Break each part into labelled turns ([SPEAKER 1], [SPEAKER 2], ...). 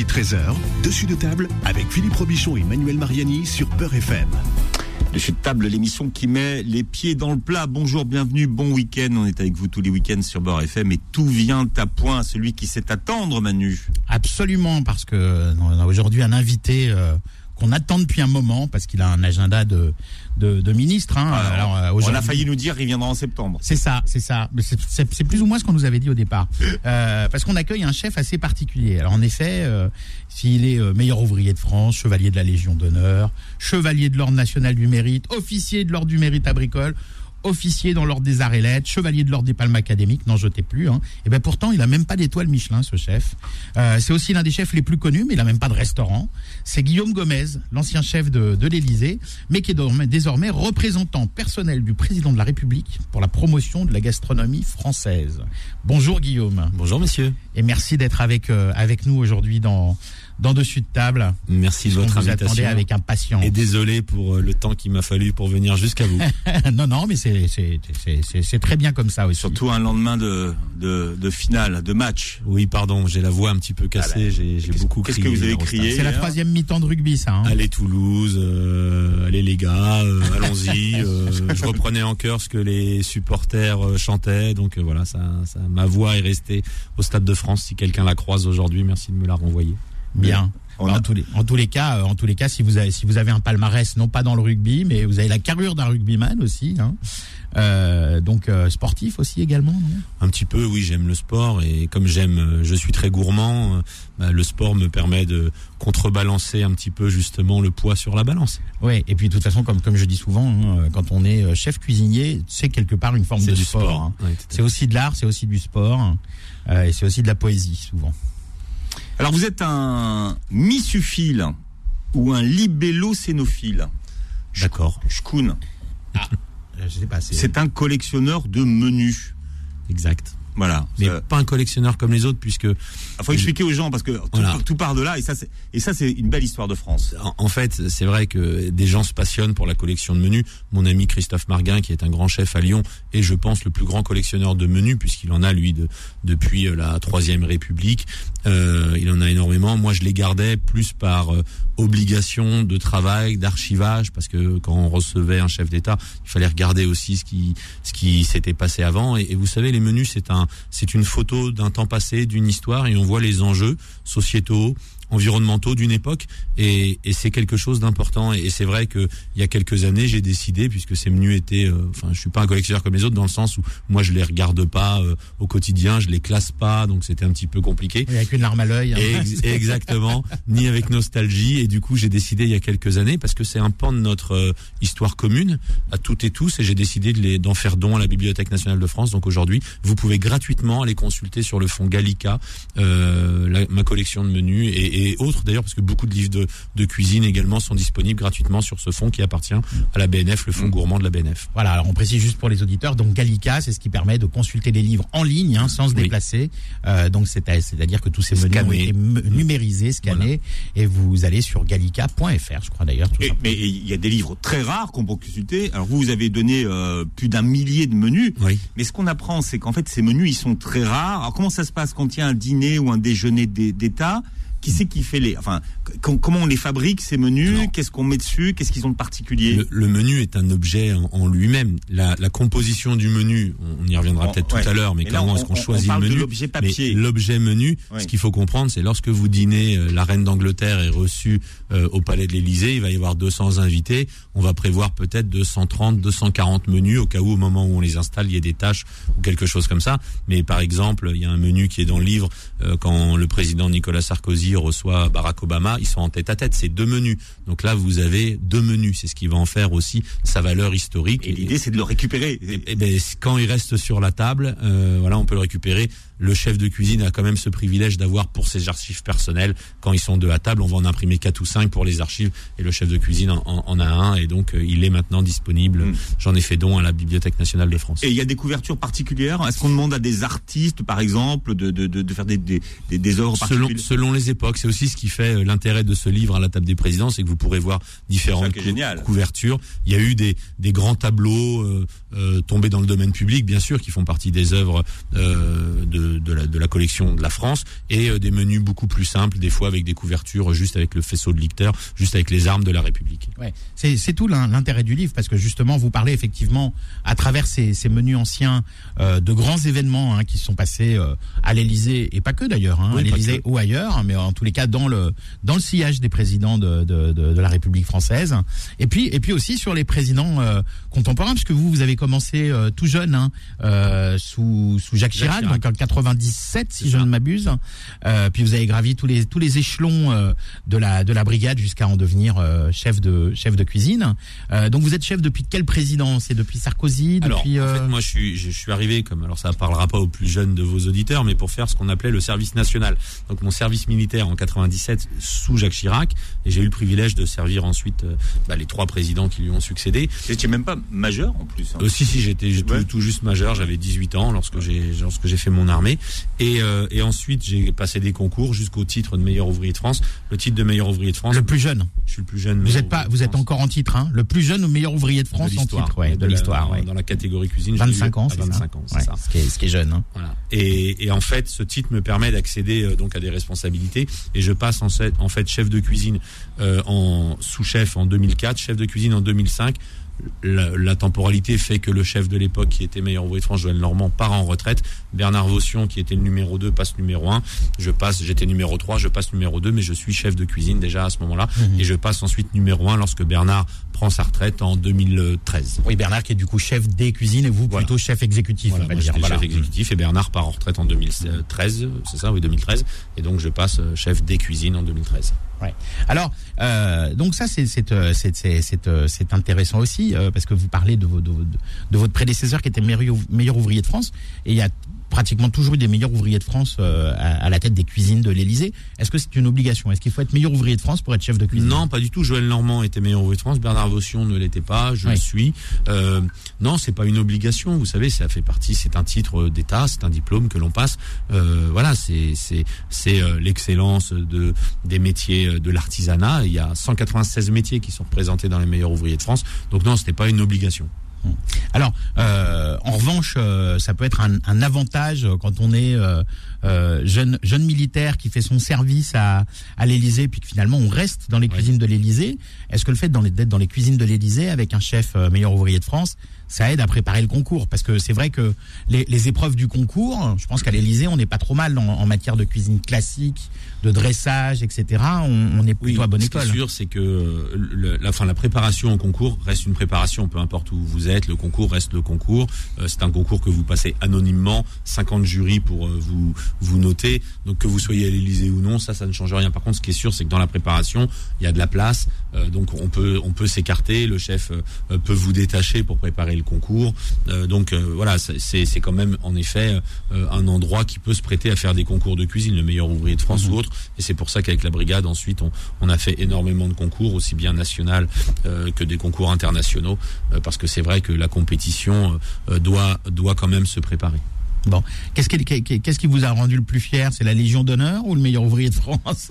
[SPEAKER 1] midi 13h, dessus de table avec Philippe Robichon et Manuel Mariani sur Peur FM.
[SPEAKER 2] Dessus de table, l'émission qui met les pieds dans le plat. Bonjour, bienvenue, bon week-end. On est avec vous tous les week-ends sur Beurre FM et tout vient à point, celui qui sait attendre, Manu.
[SPEAKER 3] Absolument, parce que on a aujourd'hui un invité euh, qu'on attend depuis un moment, parce qu'il a un agenda de, de, de ministre. Hein.
[SPEAKER 2] Alors,
[SPEAKER 3] euh,
[SPEAKER 2] on a failli nous dire qu'il viendra en septembre.
[SPEAKER 3] C'est ça, c'est ça. C'est- plus ou moins ce qu'on nous avait dit au départ. Euh, parce qu'on accueille un chef assez particulier. Alors en effet, euh, s'il est meilleur ouvrier de France, chevalier de la Légion d'honneur, chevalier de l'Ordre national du mérite, officier de l'Ordre du mérite agricole, officier dans l'Ordre des arts et lettres, chevalier de l'Ordre des palmes académiques, n'en jetez plus. Hein. Et ben pourtant, il a même pas d'étoile Michelin, ce chef. Euh, c'est aussi l'un des chefs les plus connus, mais il a même pas de restaurant. C'est Guillaume Gomez, l'ancien chef de, de l'Élysée, mais qui est désormais, désormais représentant personnel du président de la République pour la promotion de la gastronomie française. Bonjour Guillaume,
[SPEAKER 4] Bonjour monsieur.
[SPEAKER 3] et merci d'être avec euh, avec nous aujourd'hui dans dans dessus de table.
[SPEAKER 4] Merci de votre
[SPEAKER 3] vous
[SPEAKER 4] invitation.
[SPEAKER 3] avec impatience.
[SPEAKER 4] Et désolé pour euh, le temps qu'il m'a fallu pour venir jusqu'à vous.
[SPEAKER 3] non non, mais c'est c'est c'est c'est- c'est très bien comme ça aussi.
[SPEAKER 2] Surtout un lendemain de, de, de finale, de match.
[SPEAKER 4] oui, pardon, j'ai la voix un petit peu cassée,
[SPEAKER 2] Ah bah,
[SPEAKER 4] j'ai j'ai
[SPEAKER 2] qu'est-ce-
[SPEAKER 4] beaucoup
[SPEAKER 2] qu'est-ce
[SPEAKER 4] crié.
[SPEAKER 2] que vous avez crié.
[SPEAKER 3] C'est la troisième mi-temps de rugby, ça. Hein
[SPEAKER 4] Allez Toulouse, euh, allez les gars, euh, allons-y. euh, je reprenais en chœur ce que les supporters euh, chantaient, donc euh, voilà, ça, ça, ma voix est restée au Stade de France. Si quelqu'un la croise aujourd'hui, merci de me la renvoyer.
[SPEAKER 3] Bien.
[SPEAKER 2] On
[SPEAKER 3] en, tous les, en tous les cas, euh, en tous les cas, si vous avez si vous avez un palmarès, non pas dans le rugby, mais vous avez la carrure d'un rugbyman aussi, hein. Euh, donc euh, sportif aussi également.
[SPEAKER 4] Un petit peu, oui, j'aime le sport et comme j'aime, je suis très gourmand. bah, le sport me permet de contrebalancer un petit peu justement le poids sur la balance.
[SPEAKER 3] ouais. Et puis de toute façon, comme comme je dis souvent, hein, quand on est chef cuisinier, c'est quelque part une forme de
[SPEAKER 4] du
[SPEAKER 3] sport.
[SPEAKER 4] sport.
[SPEAKER 3] hein.
[SPEAKER 4] Ouais,
[SPEAKER 3] C'est aussi de l'art, c'est aussi du sport, euh, et c'est aussi de la poésie souvent.
[SPEAKER 2] Alors vous êtes un missuphile ou un libellocénophile.
[SPEAKER 4] D'accord.
[SPEAKER 2] Shkoun.
[SPEAKER 3] Euh, Je sais pas. C'est
[SPEAKER 2] un collectionneur de menus.
[SPEAKER 4] Exact.
[SPEAKER 2] Voilà.
[SPEAKER 4] Mais
[SPEAKER 2] Ça-
[SPEAKER 4] pas un collectionneur comme les autres, puisque
[SPEAKER 2] Il faut expliquer aux gens parce que tout,
[SPEAKER 4] Voilà.
[SPEAKER 2] tout part de là et ça c'est et ça c'est une belle histoire de France.
[SPEAKER 4] en, en fait, c'est vrai que des gens se passionnent pour la collection de menus. Mon ami Christophe Marguin, qui est un grand chef à Lyon, et je pense le plus grand collectionneur de menus, puisqu'il en a lui de, depuis euh, la Troisième République. Euh, il en a énormément. Moi, je les gardais plus par euh, obligation de travail, d'archivage, parce que quand on recevait un chef d'État, il fallait regarder aussi ce qui ce qui s'était passé avant. Et, et vous savez, les menus, c'est un c'est une photo d'un temps passé, d'une histoire, et on voit les enjeux sociétaux, environnementaux d'une époque et, et c'est quelque chose d'important et, c'est vrai que il y a quelques années j'ai décidé puisque ces menus étaient euh, enfin je suis pas un collectionneur comme les autres dans le sens où moi je les regarde pas euh, au quotidien je les classe pas donc c'était un petit peu compliqué
[SPEAKER 3] il y a qu'une larme à l'œil. hein.
[SPEAKER 4] Ex- exactement, ni avec nostalgie. Et du coup, j'ai décidé il y a quelques années, parce que c'est un pan de notre euh, histoire commune à toutes et tous, et j'ai décidé de les- d'en faire don à la Bibliothèque nationale de France. Donc aujourd'hui, vous pouvez gratuitement aller consulter sur le fonds Gallica euh, la- ma collection de menus et, et autres d'ailleurs, parce que beaucoup de livres de, de cuisine également sont disponibles gratuitement sur ce fonds qui appartient à la BNF, le fonds
[SPEAKER 2] Mm.
[SPEAKER 4] gourmand de la BNF.
[SPEAKER 3] Voilà, alors on précise juste pour les auditeurs, donc Gallica, c'est ce qui permet de consulter les livres en ligne, hein, sans se
[SPEAKER 4] Oui.
[SPEAKER 3] déplacer. Euh, donc c'est à- c'est-à-dire que tous ces menus ont été m- numérisés, scannés, et vous allez sur gallica.fr, je crois d'ailleurs.
[SPEAKER 2] Et- mais il y a des livres très rares qu'on peut consulter. Alors vous, vous avez donné euh, plus d'un millier de menus.
[SPEAKER 4] Oui.
[SPEAKER 2] Mais ce qu'on apprend, c'est qu'en fait, ces menus, ils sont très rares. Alors comment ça se passe quand il y a un dîner ou un déjeuner d'É- d'État? Qui c'est qui fait les Enfin, comment on les fabrique ces menus. Qu'est-ce qu'on met dessus Qu'est-ce qu'ils ont de particulier?
[SPEAKER 4] Le, le menu est un objet en, en lui-même. La, la composition du menu, on y reviendra
[SPEAKER 2] Oh,
[SPEAKER 4] peut-être
[SPEAKER 2] ouais.
[SPEAKER 4] tout à l'heure, mais
[SPEAKER 2] là,
[SPEAKER 4] comment est-ce qu'on
[SPEAKER 2] on- on
[SPEAKER 4] choisit
[SPEAKER 2] parle
[SPEAKER 4] le menu?
[SPEAKER 2] l'objet
[SPEAKER 4] Mais
[SPEAKER 2] papier.
[SPEAKER 4] L'objet menu,
[SPEAKER 2] Ouais.
[SPEAKER 4] ce qu'il faut comprendre, c'est lorsque vous dînez, euh, la reine d'Angleterre est reçue euh, au palais de l'Élysée, il va y avoir 200 invités, on va prévoir peut-être 230, 240 menus au cas où au moment où on les installe, il y ait des tâches ou quelque chose comme ça. Mais par exemple, il y a un menu qui est dans le livre euh, quand le président Nicolas Sarkozy reçoit Barack Obama, ils sont en tête à tête, c'est deux menus. Donc là, vous avez deux menus, c'est ce qui va en faire aussi sa valeur historique.
[SPEAKER 2] Et l'idée, c'est de le récupérer.
[SPEAKER 4] Ben, quand il reste sur la table, euh, voilà, on peut le récupérer. Le chef de cuisine a quand même ce privilège d'avoir pour ses archives personnelles, quand ils sont deux à table, on va en imprimer quatre ou cinq pour les archives, et le chef de cuisine en, en- en a un, et donc euh, il est maintenant disponible.
[SPEAKER 2] Mm.
[SPEAKER 4] J'en ai fait don à la Bibliothèque nationale de France.
[SPEAKER 2] Et il y a des couvertures particulières? Est-ce qu'on demande à des artistes, par exemple, de, de, de, de faire des, des, des, œuvres
[SPEAKER 4] Selon,
[SPEAKER 2] particulières?
[SPEAKER 4] selon les époques, c'est aussi ce qui fait euh, l'intérêt de ce livre à la table des présidents, c'est que vous pourrez voir différentes cou-
[SPEAKER 2] génial.
[SPEAKER 4] couvertures. Il y a eu des, des grands tableaux euh, euh, tombés dans le domaine public, bien sûr, qui font partie des œuvres euh, de, de, de, la, de la collection de la France et des menus beaucoup plus simples, des fois avec des couvertures juste avec le faisceau de licteurs, juste avec les armes de la République.
[SPEAKER 3] Ouais, c'est tout l'intérêt du livre parce que justement vous parlez effectivement à travers ces, ces menus anciens de grands événements hein, qui sont passés à l'Élysée et pas que d'ailleurs, hein, à l'Élysée ou ailleurs, mais en tous les cas dans le dans le sillage des présidents de, de, de, la République française. Et puis et puis aussi sur les présidents euh, contemporains, puisque vous vous avez commencé euh, tout jeune hein, euh, sous sous Jacques Chirac, donc en 97 si je ne m'abuse. puis vous avez gravi tous les tous les échelons de la de la brigade jusqu'à en devenir chef de chef de cuisine. donc vous êtes chef depuis quel président C'est depuis Sarkozy depuis,
[SPEAKER 4] Alors, en fait, moi je suis je suis arrivé comme alors ça parlera pas aux plus jeunes de vos auditeurs, mais pour faire ce qu'on appelait le service national. Donc mon service militaire en 97 sous Jacques Chirac, et j'ai eu le privilège de servir ensuite bah, les trois présidents qui lui ont succédé.
[SPEAKER 2] J'étais même pas majeur en plus. Hein.
[SPEAKER 4] Euh, si si, j'étais tout, juste majeur. J'avais 18 ans lorsque j'ai lorsque j'ai fait mon armée, et, euh, et ensuite j'ai passé des concours jusqu'au titre de meilleur ouvrier de France. Le titre de meilleur ouvrier de France.
[SPEAKER 3] Le plus jeune.
[SPEAKER 4] Je suis le plus jeune.
[SPEAKER 3] Vous êtes pas, vous êtes encore en titre, hein Le plus jeune ou meilleur ouvrier de France en titre, ouais, de, l'histoire,
[SPEAKER 4] ouais. Dans la catégorie cuisine.
[SPEAKER 3] 25 ans,
[SPEAKER 4] c'est 25 ans, c'est ça.
[SPEAKER 3] Ce qui, est, ce qui est jeune. Hein.
[SPEAKER 4] Voilà. Et, et en fait, ce titre me permet d'accéder euh, donc à des responsabilités, et je passe en, en fait chef de cuisine euh, en sous-chef en 2004, chef de cuisine en 2005. La, la, temporalité fait que le chef de l'époque, qui était meilleur ouvrier de France, Joël Normand, part en retraite. Bernard Vaution, qui était le numéro 2, passe numéro 1. Je passe, j'étais numéro 3, je passe numéro 2, mais je suis chef de cuisine déjà à ce moment-là. Mmh. Et je passe ensuite numéro 1 lorsque Bernard prend sa retraite en 2013.
[SPEAKER 3] Oui, Bernard qui est du coup chef des cuisines et vous
[SPEAKER 4] voilà.
[SPEAKER 3] plutôt chef exécutif.
[SPEAKER 4] Voilà,
[SPEAKER 3] on va
[SPEAKER 4] moi
[SPEAKER 3] dire.
[SPEAKER 4] j'étais
[SPEAKER 3] Voilà.
[SPEAKER 4] chef exécutif et Bernard part en retraite en 2013, c'est ça, oui, 2013. Et donc je passe euh, chef des cuisines en 2013.
[SPEAKER 3] Alors, euh, donc ça, euh, euh, c'est intéressant aussi euh, parce que vous parlez de, vos, de, de votre prédécesseur qui était meilleur ouvrier de France et il y a pratiquement toujours eu des meilleurs ouvriers de France euh, à, à la tête des cuisines de l'Élysée. Est-ce que c'est une obligation? Est-ce qu'il faut être meilleur ouvrier de France pour être chef de cuisine?
[SPEAKER 4] Non, pas du tout. Joël Normand était meilleur ouvrier de France. Bernard Vaution ne l'était pas. Je
[SPEAKER 3] Oui.
[SPEAKER 4] le suis. Euh, non, c'est pas une obligation. Vous savez, ça fait partie. C'est un titre d'État. C'est un diplôme que l'on passe. Euh, voilà, c'est c'est c'est euh, l'excellence de des métiers euh, de l'artisanat. Il y a 196 métiers qui sont représentés dans les meilleurs ouvriers de France. Donc non, c'était pas une obligation.
[SPEAKER 3] Alors, euh, en revanche, euh, ça peut être un, un avantage quand on est euh, euh, jeune jeune militaire qui fait son service à, à l'Élysée, puis que finalement on reste dans les cuisines de l'Élysée. Est-ce que le fait d'être dans les cuisines de l'Élysée avec un chef euh, meilleur ouvrier de France, ça aide à préparer le concours? Parce que c'est vrai que les, les épreuves du concours, je pense qu'à l'Élysée, on n'est pas trop mal en, en matière de cuisine classique, de dressage, etc. On, on est plutôt à bonne
[SPEAKER 4] ce
[SPEAKER 3] école.
[SPEAKER 4] qui est sûr, c'est que euh, le- la, fin, la préparation au concours reste une préparation, peu importe où vous êtes. Le concours reste le concours. Euh, c'est un concours que vous passez anonymement, 50 jurys pour euh, vous vous noter. Donc que vous soyez à l'Élysée ou non, ça, ça ne change rien. Par contre, ce qui est sûr, c'est que dans la préparation, il y a de la place. Euh, donc on peut on peut s'écarter. Le chef euh, peut vous détacher pour préparer le concours. Euh, donc euh, voilà, c'est c'est quand même en effet euh, un endroit qui peut se prêter à faire des concours de cuisine, le meilleur ouvrier de France ou autre. Et c'est pour ça qu'avec la brigade, ensuite, on, a fait énormément de concours, aussi bien national euh, que des concours internationaux, euh, parce que c'est vrai que la compétition euh, doit quand même se préparer.
[SPEAKER 3] Bon, qu'est-ce qui, qu'est-ce qui vous a rendu le plus fier? C'est la Légion d'honneur ou le meilleur ouvrier de France?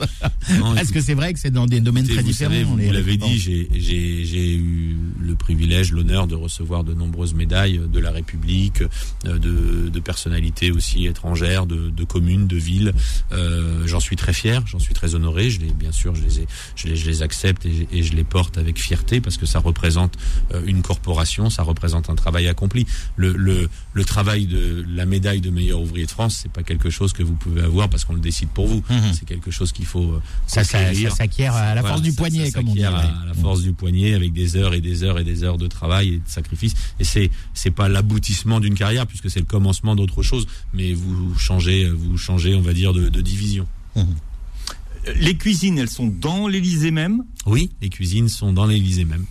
[SPEAKER 3] Est-ce que c'est vrai que c'est dans des domaines très
[SPEAKER 4] vous
[SPEAKER 3] différents
[SPEAKER 4] savez, vous, vous l'avez dit, j'ai eu le privilège, l'honneur de recevoir de nombreuses médailles de la République, euh, de, de personnalités aussi étrangères, de, de communes, de villes. Euh, j'en suis très fier, j'en suis très honoré. Je les, bien sûr, je les, ai- je les, je les accepte et, et je les porte avec fierté parce que ça représente euh, une corporation, ça représente un travail accompli. Le, le, le travail de la médaille de meilleur ouvrier de France, c'est pas quelque chose que vous pouvez avoir parce qu'on le décide pour vous.
[SPEAKER 3] Mhm.
[SPEAKER 4] C'est quelque chose qu'il faut euh,
[SPEAKER 3] Ça, ça,
[SPEAKER 4] conquérir.
[SPEAKER 3] ça s'acquiert à la
[SPEAKER 4] Voilà,
[SPEAKER 3] force du poignet,
[SPEAKER 4] ça
[SPEAKER 3] comme on dit. ouais.
[SPEAKER 4] à la force du poignet avec des heures et des heures et des heures de travail et de sacrifice. Et c'est c'est pas l'aboutissement d'une carrière puisque c'est le commencement d'autre chose, mais vous changez vous changez on va dire de, de division.
[SPEAKER 2] Les cuisines, elles sont dans l'Élysée même?
[SPEAKER 4] Oui, les cuisines sont dans l'Élysée même.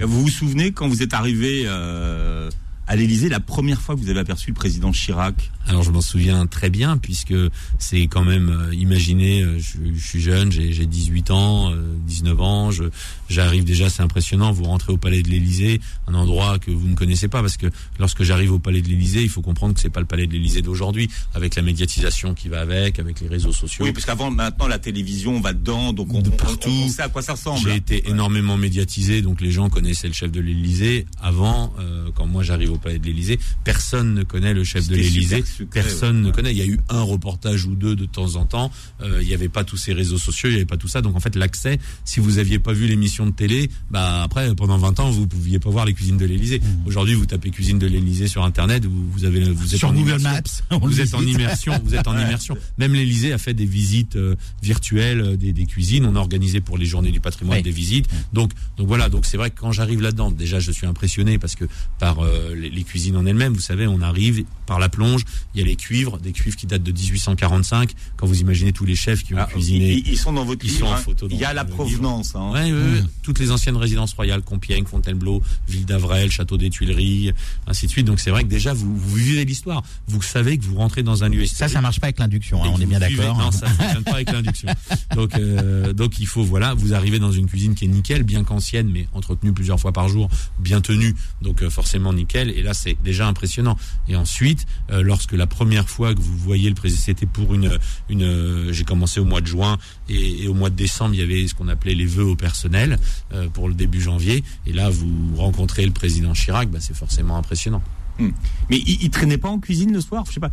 [SPEAKER 2] Vous vous souvenez quand vous êtes arrivé euh, à l'Élysée la première fois que vous avez aperçu le président Chirac
[SPEAKER 4] Alors je m'en souviens très bien puisque c'est quand même euh, imaginez euh, je, je suis jeune, j'ai j'ai 18 ans, euh, 19 ans, je j'arrive déjà c'est impressionnant, vous rentrez au palais de l'Élysée, un endroit que vous ne connaissez pas parce que lorsque j'arrive au palais de l'Élysée, il faut comprendre que c'est pas le palais de l'Élysée d'aujourd'hui avec la médiatisation qui va avec, avec les réseaux sociaux.
[SPEAKER 2] Oui, parce qu'avant, maintenant, la télévision va dedans, donc on,
[SPEAKER 4] De
[SPEAKER 2] on-
[SPEAKER 4] partout.
[SPEAKER 2] on sait à quoi ça ressemble.
[SPEAKER 4] J'ai été énormément médiatisé, donc les gens connaissaient le chef de l'Élysée. Avant, euh, quand moi j'arrive au palais de l'Élysée, personne ne connaît le chef de l'Élysée. personne ne connaît. Il y a eu un reportage ou deux de temps en temps. Euh, il n'y avait pas tous ces réseaux sociaux, il n'y avait pas tout ça. Donc en fait, l'accès, si vous aviez pas vu l'émission de télé, bah après pendant 20 ans, vous pouviez pas voir les cuisines de l'Élysée. Mmh. Aujourd'hui, vous tapez cuisine de l'Élysée sur internet, vous, vous avez vous êtes
[SPEAKER 3] sur
[SPEAKER 4] en
[SPEAKER 3] Google
[SPEAKER 4] immersion.
[SPEAKER 3] Maps.
[SPEAKER 4] Vous êtes en immersion, vous êtes en immersion. Même l'Élysée a fait des visites euh, virtuelles euh, des, des, cuisines. On a organisé pour les journées du patrimoine
[SPEAKER 3] oui.
[SPEAKER 4] des visites. Donc donc voilà, donc c'est vrai que quand j'arrive là-dedans, déjà je suis impressionné parce que par euh, les, les, cuisines en elles-mêmes, vous savez, on arrive par la plonge, il y a les cuivres, des cuivres qui datent de 1845. Quand vous imaginez tous les chefs qui ont
[SPEAKER 2] ah,
[SPEAKER 4] cuisiné,
[SPEAKER 2] ils, ils, sont dans votre
[SPEAKER 4] ils
[SPEAKER 2] livre,
[SPEAKER 4] sont en
[SPEAKER 2] hein.
[SPEAKER 4] photo.
[SPEAKER 2] Il y a la provenance. Hein.
[SPEAKER 4] Ouais, ouais, ouais. Mmh. Toutes les anciennes résidences royales, Compiègne, Fontainebleau, Ville d'Avrel, Château des Tuileries, ainsi de suite. Donc c'est vrai que déjà vous, vous vivez l'histoire. Vous savez que vous rentrez dans un lieu.
[SPEAKER 3] Ça, ça marche pas avec l'induction. Hein, on est bien d'accord.
[SPEAKER 4] Non, ça fonctionne pas avec l'induction. Donc, euh, donc il faut voilà, vous arrivez dans une cuisine qui est nickel, bien qu'ancienne, mais entretenue plusieurs fois par jour, bien tenue, donc euh, forcément nickel. Et là, c'est déjà impressionnant. Et ensuite, euh, lorsque la première fois que vous voyez le président, c'était pour une, une, j'ai commencé au mois de juin et, et, au mois de décembre, il y avait ce qu'on appelait les vœux au personnel euh, pour le début janvier. Et là, vous rencontrez le président Chirac, bah, c'est forcément impressionnant.
[SPEAKER 2] Hum. Mais il, il, traînait pas en cuisine le soir, je sais pas.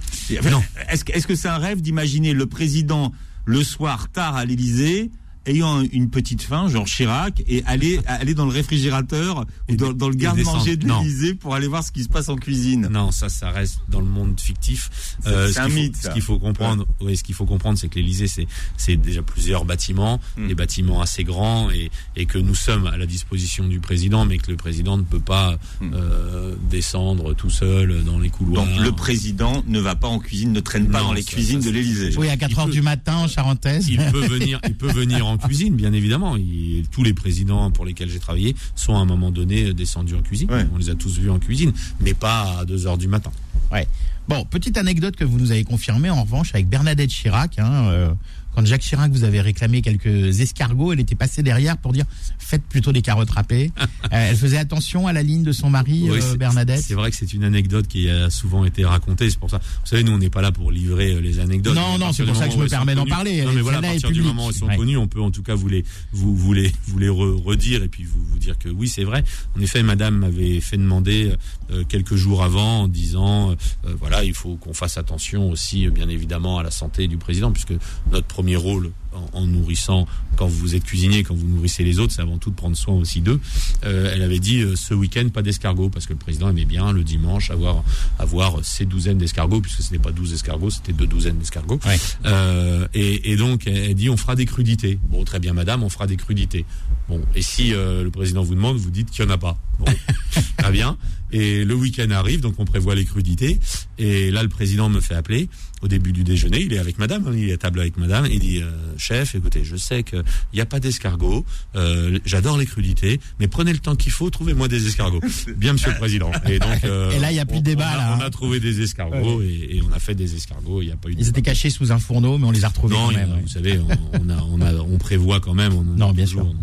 [SPEAKER 4] Non.
[SPEAKER 2] Est-ce est -ce que c'est un rêve d'imaginer le président le soir tard à l'Élysée ayant une petite faim, genre Chirac, et aller aller dans le réfrigérateur ou dans, dans le garde-manger de l'Élysée pour aller voir ce qui se passe en cuisine.
[SPEAKER 4] Non, ça, ça reste dans le monde fictif.
[SPEAKER 2] C'est euh, un mythe.
[SPEAKER 4] Ce qu'il faut comprendre, ouais. oui, ce qu'il faut comprendre, c'est que l'Élysée, c'est c'est déjà plusieurs bâtiments,
[SPEAKER 2] Hmm.
[SPEAKER 4] mm. des bâtiments assez grands, et et que nous sommes à la disposition du président, mais que le président ne peut pas
[SPEAKER 2] Hmm.
[SPEAKER 4] mm. euh, descendre tout seul dans les couloirs.
[SPEAKER 2] Donc le président ne va pas en cuisine, ne traîne pas
[SPEAKER 4] non,
[SPEAKER 2] dans les
[SPEAKER 4] ça,
[SPEAKER 2] cuisines
[SPEAKER 4] ça,
[SPEAKER 2] de l'Élysée.
[SPEAKER 3] Oui, à 4 heures
[SPEAKER 4] peut,
[SPEAKER 3] du matin en Charentaise.
[SPEAKER 4] Il peut venir, il peut venir en cuisine, bien évidemment. Il, tous les présidents pour lesquels j'ai travaillé sont à un moment donné descendus en cuisine.
[SPEAKER 2] Ouais.
[SPEAKER 4] On les a tous vus en cuisine, mais pas à 2 heures du matin.
[SPEAKER 3] Ouais. Bon, petite anecdote que vous nous avez confirmée en revanche avec Bernadette Chirac. Hein, euh, quand Jacques Chirac vous avait réclamé quelques escargots, elle était passée derrière pour dire faites plutôt des carottes râpées. euh, elle faisait attention à la ligne de son mari,
[SPEAKER 4] oui,
[SPEAKER 3] euh, Bernadette.
[SPEAKER 4] C'est vrai que c'est une anecdote qui a souvent été racontée. C'est pour ça. Vous savez, nous on n'est pas là pour livrer euh, les anecdotes.
[SPEAKER 3] Non, non, c'est pour ça que je me permets d'en parler.
[SPEAKER 4] Non, mais voilà, à partir du moment où elles sont ouais. connues, on peut en tout cas vous les, vous, vous les, vous les re redire et puis vous, vous dire que oui, c'est vrai. En effet, Madame m'avait fait demander euh, quelques jours avant en disant, euh, voilà, il faut qu'on fasse attention aussi, bien évidemment, à la santé du président, puisque notre premier rôle en, en, nourrissant, quand vous êtes cuisinier, quand vous nourrissez les autres, c'est avant tout de prendre soin aussi d'eux. Euh, elle avait dit euh, ce week-end pas d'escargots parce que le président aimait bien le dimanche avoir avoir ses douzaines d'escargots puisque ce n'était pas 12 escargots, c'était deux douzaines d'escargots.
[SPEAKER 3] Ouais.
[SPEAKER 4] Euh, et, et, donc elle dit on fera des crudités. Bon très bien madame, on fera des crudités. Bon et si euh, le président vous demande, vous dites qu'il n'y en a pas. Bon très bien. Et le week-end arrive, donc on prévoit les crudités. Et là, le président me fait appeler au début du déjeuner. Il est avec madame, il est à table avec madame. Il dit, euh, chef, écoutez, je sais qu'il n'y a pas d'escargots. Euh, J'adore les crudités, mais prenez le temps qu'il faut, trouvez-moi des escargots. Bien, monsieur le président.
[SPEAKER 3] Et, donc, euh, et là, il n'y a plus de débat.
[SPEAKER 4] On a,
[SPEAKER 3] là,
[SPEAKER 4] on a trouvé des escargots ouais. et, et, on a fait des escargots. Il n'y a pas eu.
[SPEAKER 3] Ils étaient cachés sous un fourneau, mais on les a retrouvés
[SPEAKER 4] non,
[SPEAKER 3] quand même.
[SPEAKER 4] A, vous savez, on, on, a, on, a, on prévoit quand même. On
[SPEAKER 3] non, bien sûr. Donc,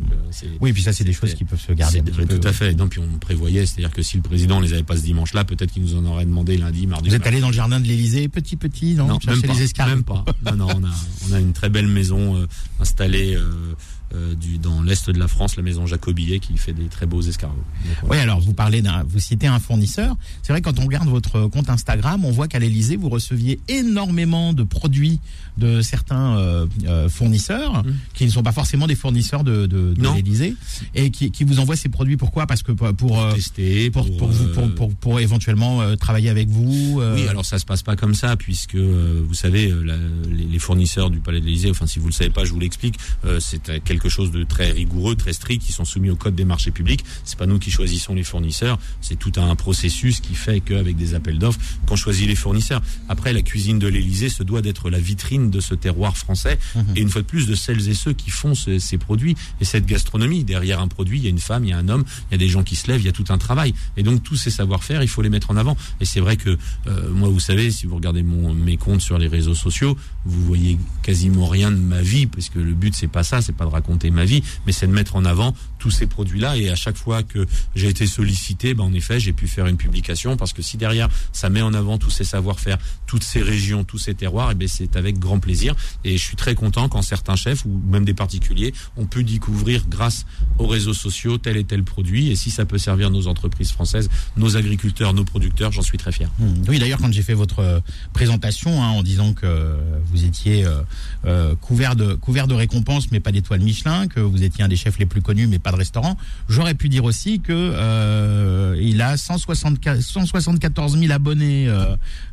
[SPEAKER 4] euh,
[SPEAKER 3] oui, puis ça, c'est des choses qui peuvent se garder.
[SPEAKER 4] Tout peu, à fait. Non, puis on prévoyait, c'est-à-dire que si le président les avait pas ce dimanche-là, peut-être qu'il nous en aurait demandé lundi, mardi.
[SPEAKER 3] Vous êtes allé dans le jardin de l'Élysée, petit petit, non,
[SPEAKER 4] non même pas,
[SPEAKER 3] les escargots.
[SPEAKER 4] Même pas. Non, non, on a, on a une très belle maison euh, installée. Euh, du, dans l'est de la France, la maison Jacobillet qui fait des très beaux escargots.
[SPEAKER 3] Donc, oui, alors vous parlez d'un, vous citez un fournisseur. C'est vrai quand on regarde votre compte Instagram, on voit qu'à l'Elysée vous receviez énormément de produits de certains euh, euh, fournisseurs mmh. qui ne sont pas forcément des fournisseurs de, de, de l'Elysée et qui, qui, vous envoient ces produits. Pourquoi? Parce que pour, pour
[SPEAKER 4] tester,
[SPEAKER 3] pour, pour, vous, pour, pour, éventuellement travailler avec vous.
[SPEAKER 4] Oui, alors ça se passe pas comme ça puisque vous savez la, les, les, fournisseurs du Palais de l'Elysée. Enfin, si vous le savez pas, je vous l'explique. c'est quelque chose de très rigoureux, très strict, qui sont soumis au code des marchés publics. C'est pas nous qui choisissons les fournisseurs, c'est tout un processus qui fait qu'avec des appels d'offres, qu'on choisit les fournisseurs. Après, la cuisine de l'Élysée se doit d'être la vitrine de ce terroir français mmh. et une fois de plus de celles et ceux qui font ce, ces produits et cette gastronomie. Derrière un produit, il y a une femme, il y a un homme, il y a des gens qui se lèvent, il y a tout un travail. Et donc tous ces savoir-faire, il faut les mettre en avant. Et c'est vrai que euh, moi, vous savez, si vous regardez mon, mes comptes sur les réseaux sociaux, vous voyez quasiment rien de ma vie parce que le but c'est pas ça, c'est pas de raconter ma vie, mais c'est de mettre en avant tous ces produits-là. Et à chaque fois que j'ai été sollicité, ben, en effet, j'ai pu faire une publication parce que si derrière ça met en avant tous ces savoir-faire, toutes ces régions, tous ces terroirs, et eh ben c'est avec grand plaisir. Et je suis très content quand certains chefs ou même des particuliers ont pu découvrir grâce aux réseaux sociaux tel et tel produit. Et si ça peut servir nos entreprises françaises, nos agriculteurs, nos producteurs, j'en suis très fier.
[SPEAKER 3] Mmh. Oui, d'ailleurs, quand j'ai fait votre euh, présentation hein, en disant que vous étiez euh, euh, couvert de couvert de récompenses, mais pas d'étoiles Michelin, que vous étiez un des chefs les plus connus, mais pas de restaurant, j'aurais pu dire aussi que il a 174, 174 000 abonnés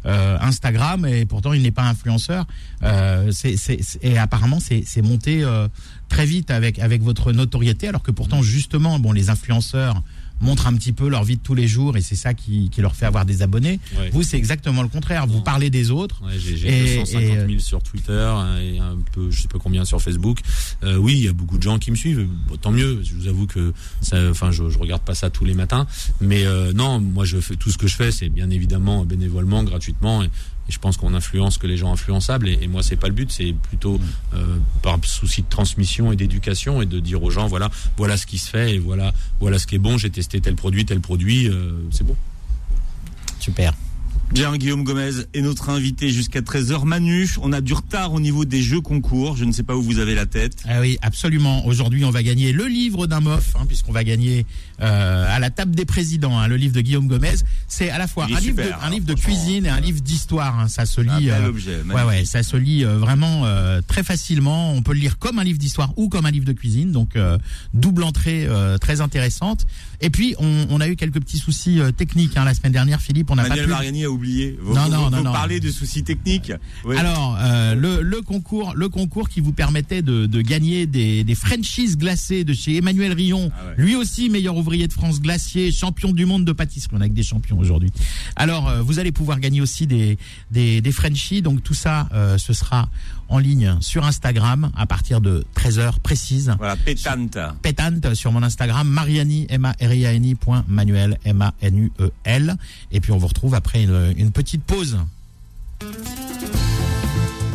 [SPEAKER 3] Instagram et pourtant il n'est pas influenceur. et apparemment, c'est monté très vite avec avec votre notoriété, alors que pourtant justement, bon, les influenceurs montrent un petit peu leur vie de tous les jours et c'est ça qui, qui, leur fait avoir des abonnés. Vous, c'est exactement le contraire. Vous parlez des autres.
[SPEAKER 4] Ouais, j'ai 250 000 sur Twitter hein, et un peu, je sais pas combien sur Facebook. Euh, oui, il y a beaucoup de gens qui me suivent. tant mieux. Je vous avoue que, ça, enfin, je, je regarde pas ça tous les matins. Mais euh, non, moi, je fais tout ce que je fais, c'est bien évidemment bénévolement, gratuitement. Et, et je pense qu'on influence que les gens influençables. Et, et moi, c'est pas le but. C'est plutôt euh, par souci de transmission et d'éducation et de dire aux gens voilà, voilà ce qui se fait et voilà, voilà ce qui est bon. J'ai testé tel produit, tel produit. Euh, c'est bon.
[SPEAKER 3] Super.
[SPEAKER 2] Bien, Guillaume Gomez est notre invité jusqu'à 13h. Manu, on a du retard au niveau des jeux concours. Je ne sais pas où vous avez la tête.
[SPEAKER 3] Ah oui, absolument. Aujourd'hui, on va gagner le livre d'un mof, hein, puisqu'on va gagner euh, à la table des présidents, hein, le livre de Guillaume Gomez. C'est à la fois un livre, de, un livre de cuisine et un livre d'histoire. Hein. Ça se lit,
[SPEAKER 2] euh,
[SPEAKER 3] ouais, ouais, ça se lit euh, vraiment euh, très facilement. On peut le lire comme un livre d'histoire ou comme un livre de cuisine. Donc euh, double entrée très intéressante. Et puis on, on, a eu quelques petits soucis techniques hein, la semaine dernière, Philippe. On a
[SPEAKER 2] Manuel
[SPEAKER 3] pas pu...
[SPEAKER 2] Oublié. Vous,
[SPEAKER 3] non, non,
[SPEAKER 2] vous,
[SPEAKER 3] non,
[SPEAKER 2] vous
[SPEAKER 3] non.
[SPEAKER 2] parlez de soucis techniques.
[SPEAKER 3] Oui. Alors le, le, concours, le concours qui vous permettait de, de gagner des, des Frenchies glacés de chez Emmanuel Rion, ah ouais. lui aussi meilleur ouvrier de France glacier, champion du monde de pâtisserie. On a que des champions aujourd'hui. Alors, euh, vous allez pouvoir gagner aussi des, des, des Frenchies. Donc, tout ça, euh, ce sera en ligne sur Instagram à partir de 13h précise.
[SPEAKER 2] Voilà, pétante.
[SPEAKER 3] Pétante sur mon Instagram, Mariani, point Manuel, M-A-N-U-E-L. Et puis, on vous retrouve après une, une petite pause.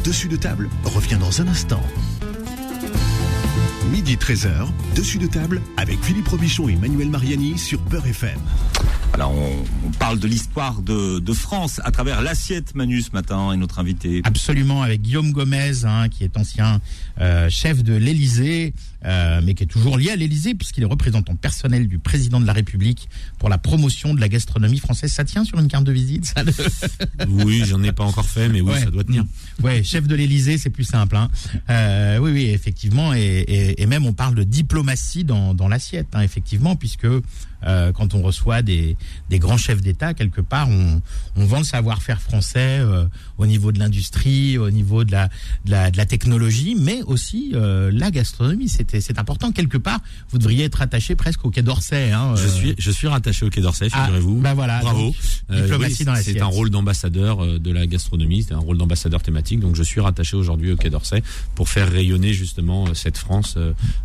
[SPEAKER 1] Dessus de table revient dans un instant. Midi 13h, dessus de table avec Philippe Robichon et Manuel Mariani sur Beurre FM.
[SPEAKER 2] Alors, on, on parle de l'histoire de, de, France à travers l'assiette Manu ce matin et notre invité.
[SPEAKER 3] Absolument, avec Guillaume Gomez, hein, qui est ancien euh, chef de l'Élysée, euh, mais qui est toujours lié à l'Élysée puisqu'il est représentant personnel du président de la République pour la promotion de la gastronomie française. Ça tient sur une carte de visite, ça le...
[SPEAKER 4] Oui, j'en ai pas encore fait, mais oui,
[SPEAKER 3] ouais.
[SPEAKER 4] ça doit tenir.
[SPEAKER 3] Ouais, chef de l'Élysée, c'est plus simple. Hein. Euh, oui, oui, effectivement, et, et, et, même on parle de diplomatie dans, l'assiette, hein, effectivement, puisque euh, quand on reçoit des, des grands chefs d'État, quelque part, on, on vend le savoir-faire français euh, au niveau de l'industrie, au niveau de la, de la, de la technologie, mais aussi euh, la gastronomie. C'était, c'est important. Quelque part, vous devriez être attaché presque au Quai d'Orsay. Hein,
[SPEAKER 4] je suis, je suis rattaché au Quai d'Orsay, figurez-vous.
[SPEAKER 3] Ah, ben voilà.
[SPEAKER 4] Bravo.
[SPEAKER 3] Diplomatie
[SPEAKER 4] oui,
[SPEAKER 3] dans
[SPEAKER 4] c'est un rôle d'ambassadeur de la gastronomie, c'est un rôle d'ambassadeur thématique. Donc, je suis rattaché aujourd'hui au Quai d'Orsay pour faire rayonner justement cette France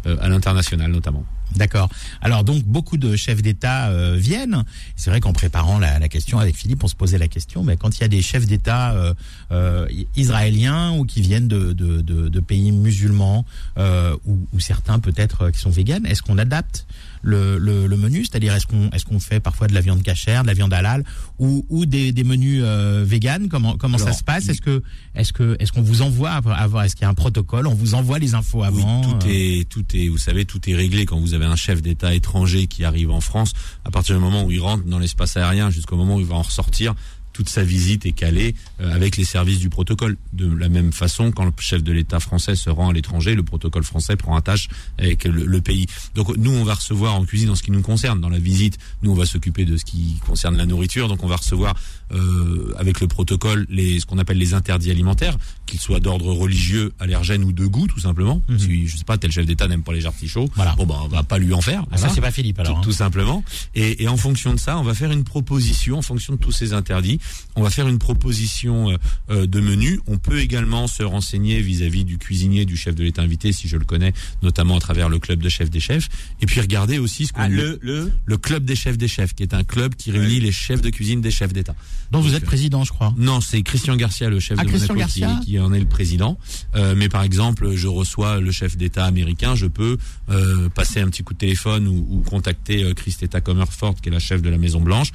[SPEAKER 4] à l'international notamment.
[SPEAKER 3] D'accord. Alors donc beaucoup de chefs euh, viennent. C'est vrai qu'en préparant la, question avec Philippe, on se posait la question, mais quand il y a des chefs d'État euh, euh, israéliens ou qui viennent de, pays musulmans ou, ou, certains peut-être qui sont véganes, est-ce qu'on adapte le, le, le menu, c'est-à-dire est-ce qu'on est-ce qu'on fait parfois de la viande cachère, de la viande halal ou, ou des, des menus euh, véganes Comment comment Alors, ça se passe? Est-ce que est-ce que est-ce qu'on vous envoie avoir Est-ce qu'il y a un protocole On vous envoie les infos avant
[SPEAKER 4] oui, Tout est tout est vous savez tout est réglé. Quand vous avez un chef d'État étranger qui arrive en France. À partir du moment où il rentre dans l'espace aérien jusqu'au moment où il va en ressortir, toute sa visite est calée euh, avec les services du protocole. De la même façon, quand le chef de l'État français se rend à l'étranger, le protocole français prend un tâche avec le, le, pays. Donc nous, on va recevoir en cuisine en ce qui nous concerne. Dans la visite, nous, on va s'occuper de ce qui concerne la nourriture. Donc on va recevoir euh, avec le protocole les, ce qu'on appelle les interdits alimentaires, qu'ils soient d'ordre religieux, allergène ou de goût, tout simplement. Mm -hmm. Si, je sais pas, tel chef d'État n'aime pas les artichauts,
[SPEAKER 3] voilà.
[SPEAKER 4] bon, bah, on va pas lui en faire.
[SPEAKER 3] Ah, ça, c'est pas Philippe, alors.
[SPEAKER 4] Tout,
[SPEAKER 3] hein.
[SPEAKER 4] tout simplement. Et, et en fonction de ça, on va faire une proposition en fonction de tous ces interdits On va faire une proposition de menu. On peut également se renseigner vis-à-vis du cuisinier, du chef de l'État invité, si je le connais, notamment à travers le club de chefs des chefs. Et puis regarder aussi ce qu'on
[SPEAKER 2] ah, le, le
[SPEAKER 4] le club des chefs des chefs, qui est un club qui réunit les chefs de cuisine des chefs d'État.
[SPEAKER 3] Donc, vous êtes président, je crois.
[SPEAKER 4] Non, c'est Christian Garcia, le chef ah, de Monaco, qui, qui, en est le président. Euh, mais par exemple, je reçois le chef d'État américain, je peux euh, passer un petit coup de téléphone ou, ou contacter euh, Christeta Comerford, qui est la chef de la Maison Blanche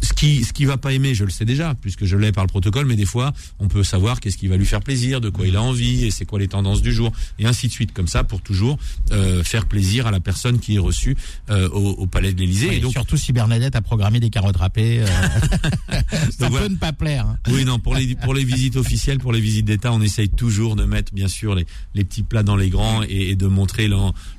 [SPEAKER 4] ce qui ce qui va pas aimer, je le sais déjà puisque je l'ai par le protocole, mais des fois on peut savoir qu'est-ce qui va lui faire plaisir, de quoi il a envie et c'est quoi les tendances du jour et ainsi de suite comme ça pour toujours euh, faire plaisir à la personne qui est reçue euh, au, palais de l'Élysée.
[SPEAKER 3] et donc surtout si Bernadette a programmé des carottes râpées, euh, ça peut ne pas plaire. Hein.
[SPEAKER 4] Oui non pour les pour les visites officielles, pour les visites d'État, on essaye toujours de mettre bien sûr les les petits plats dans les grands et, et de montrer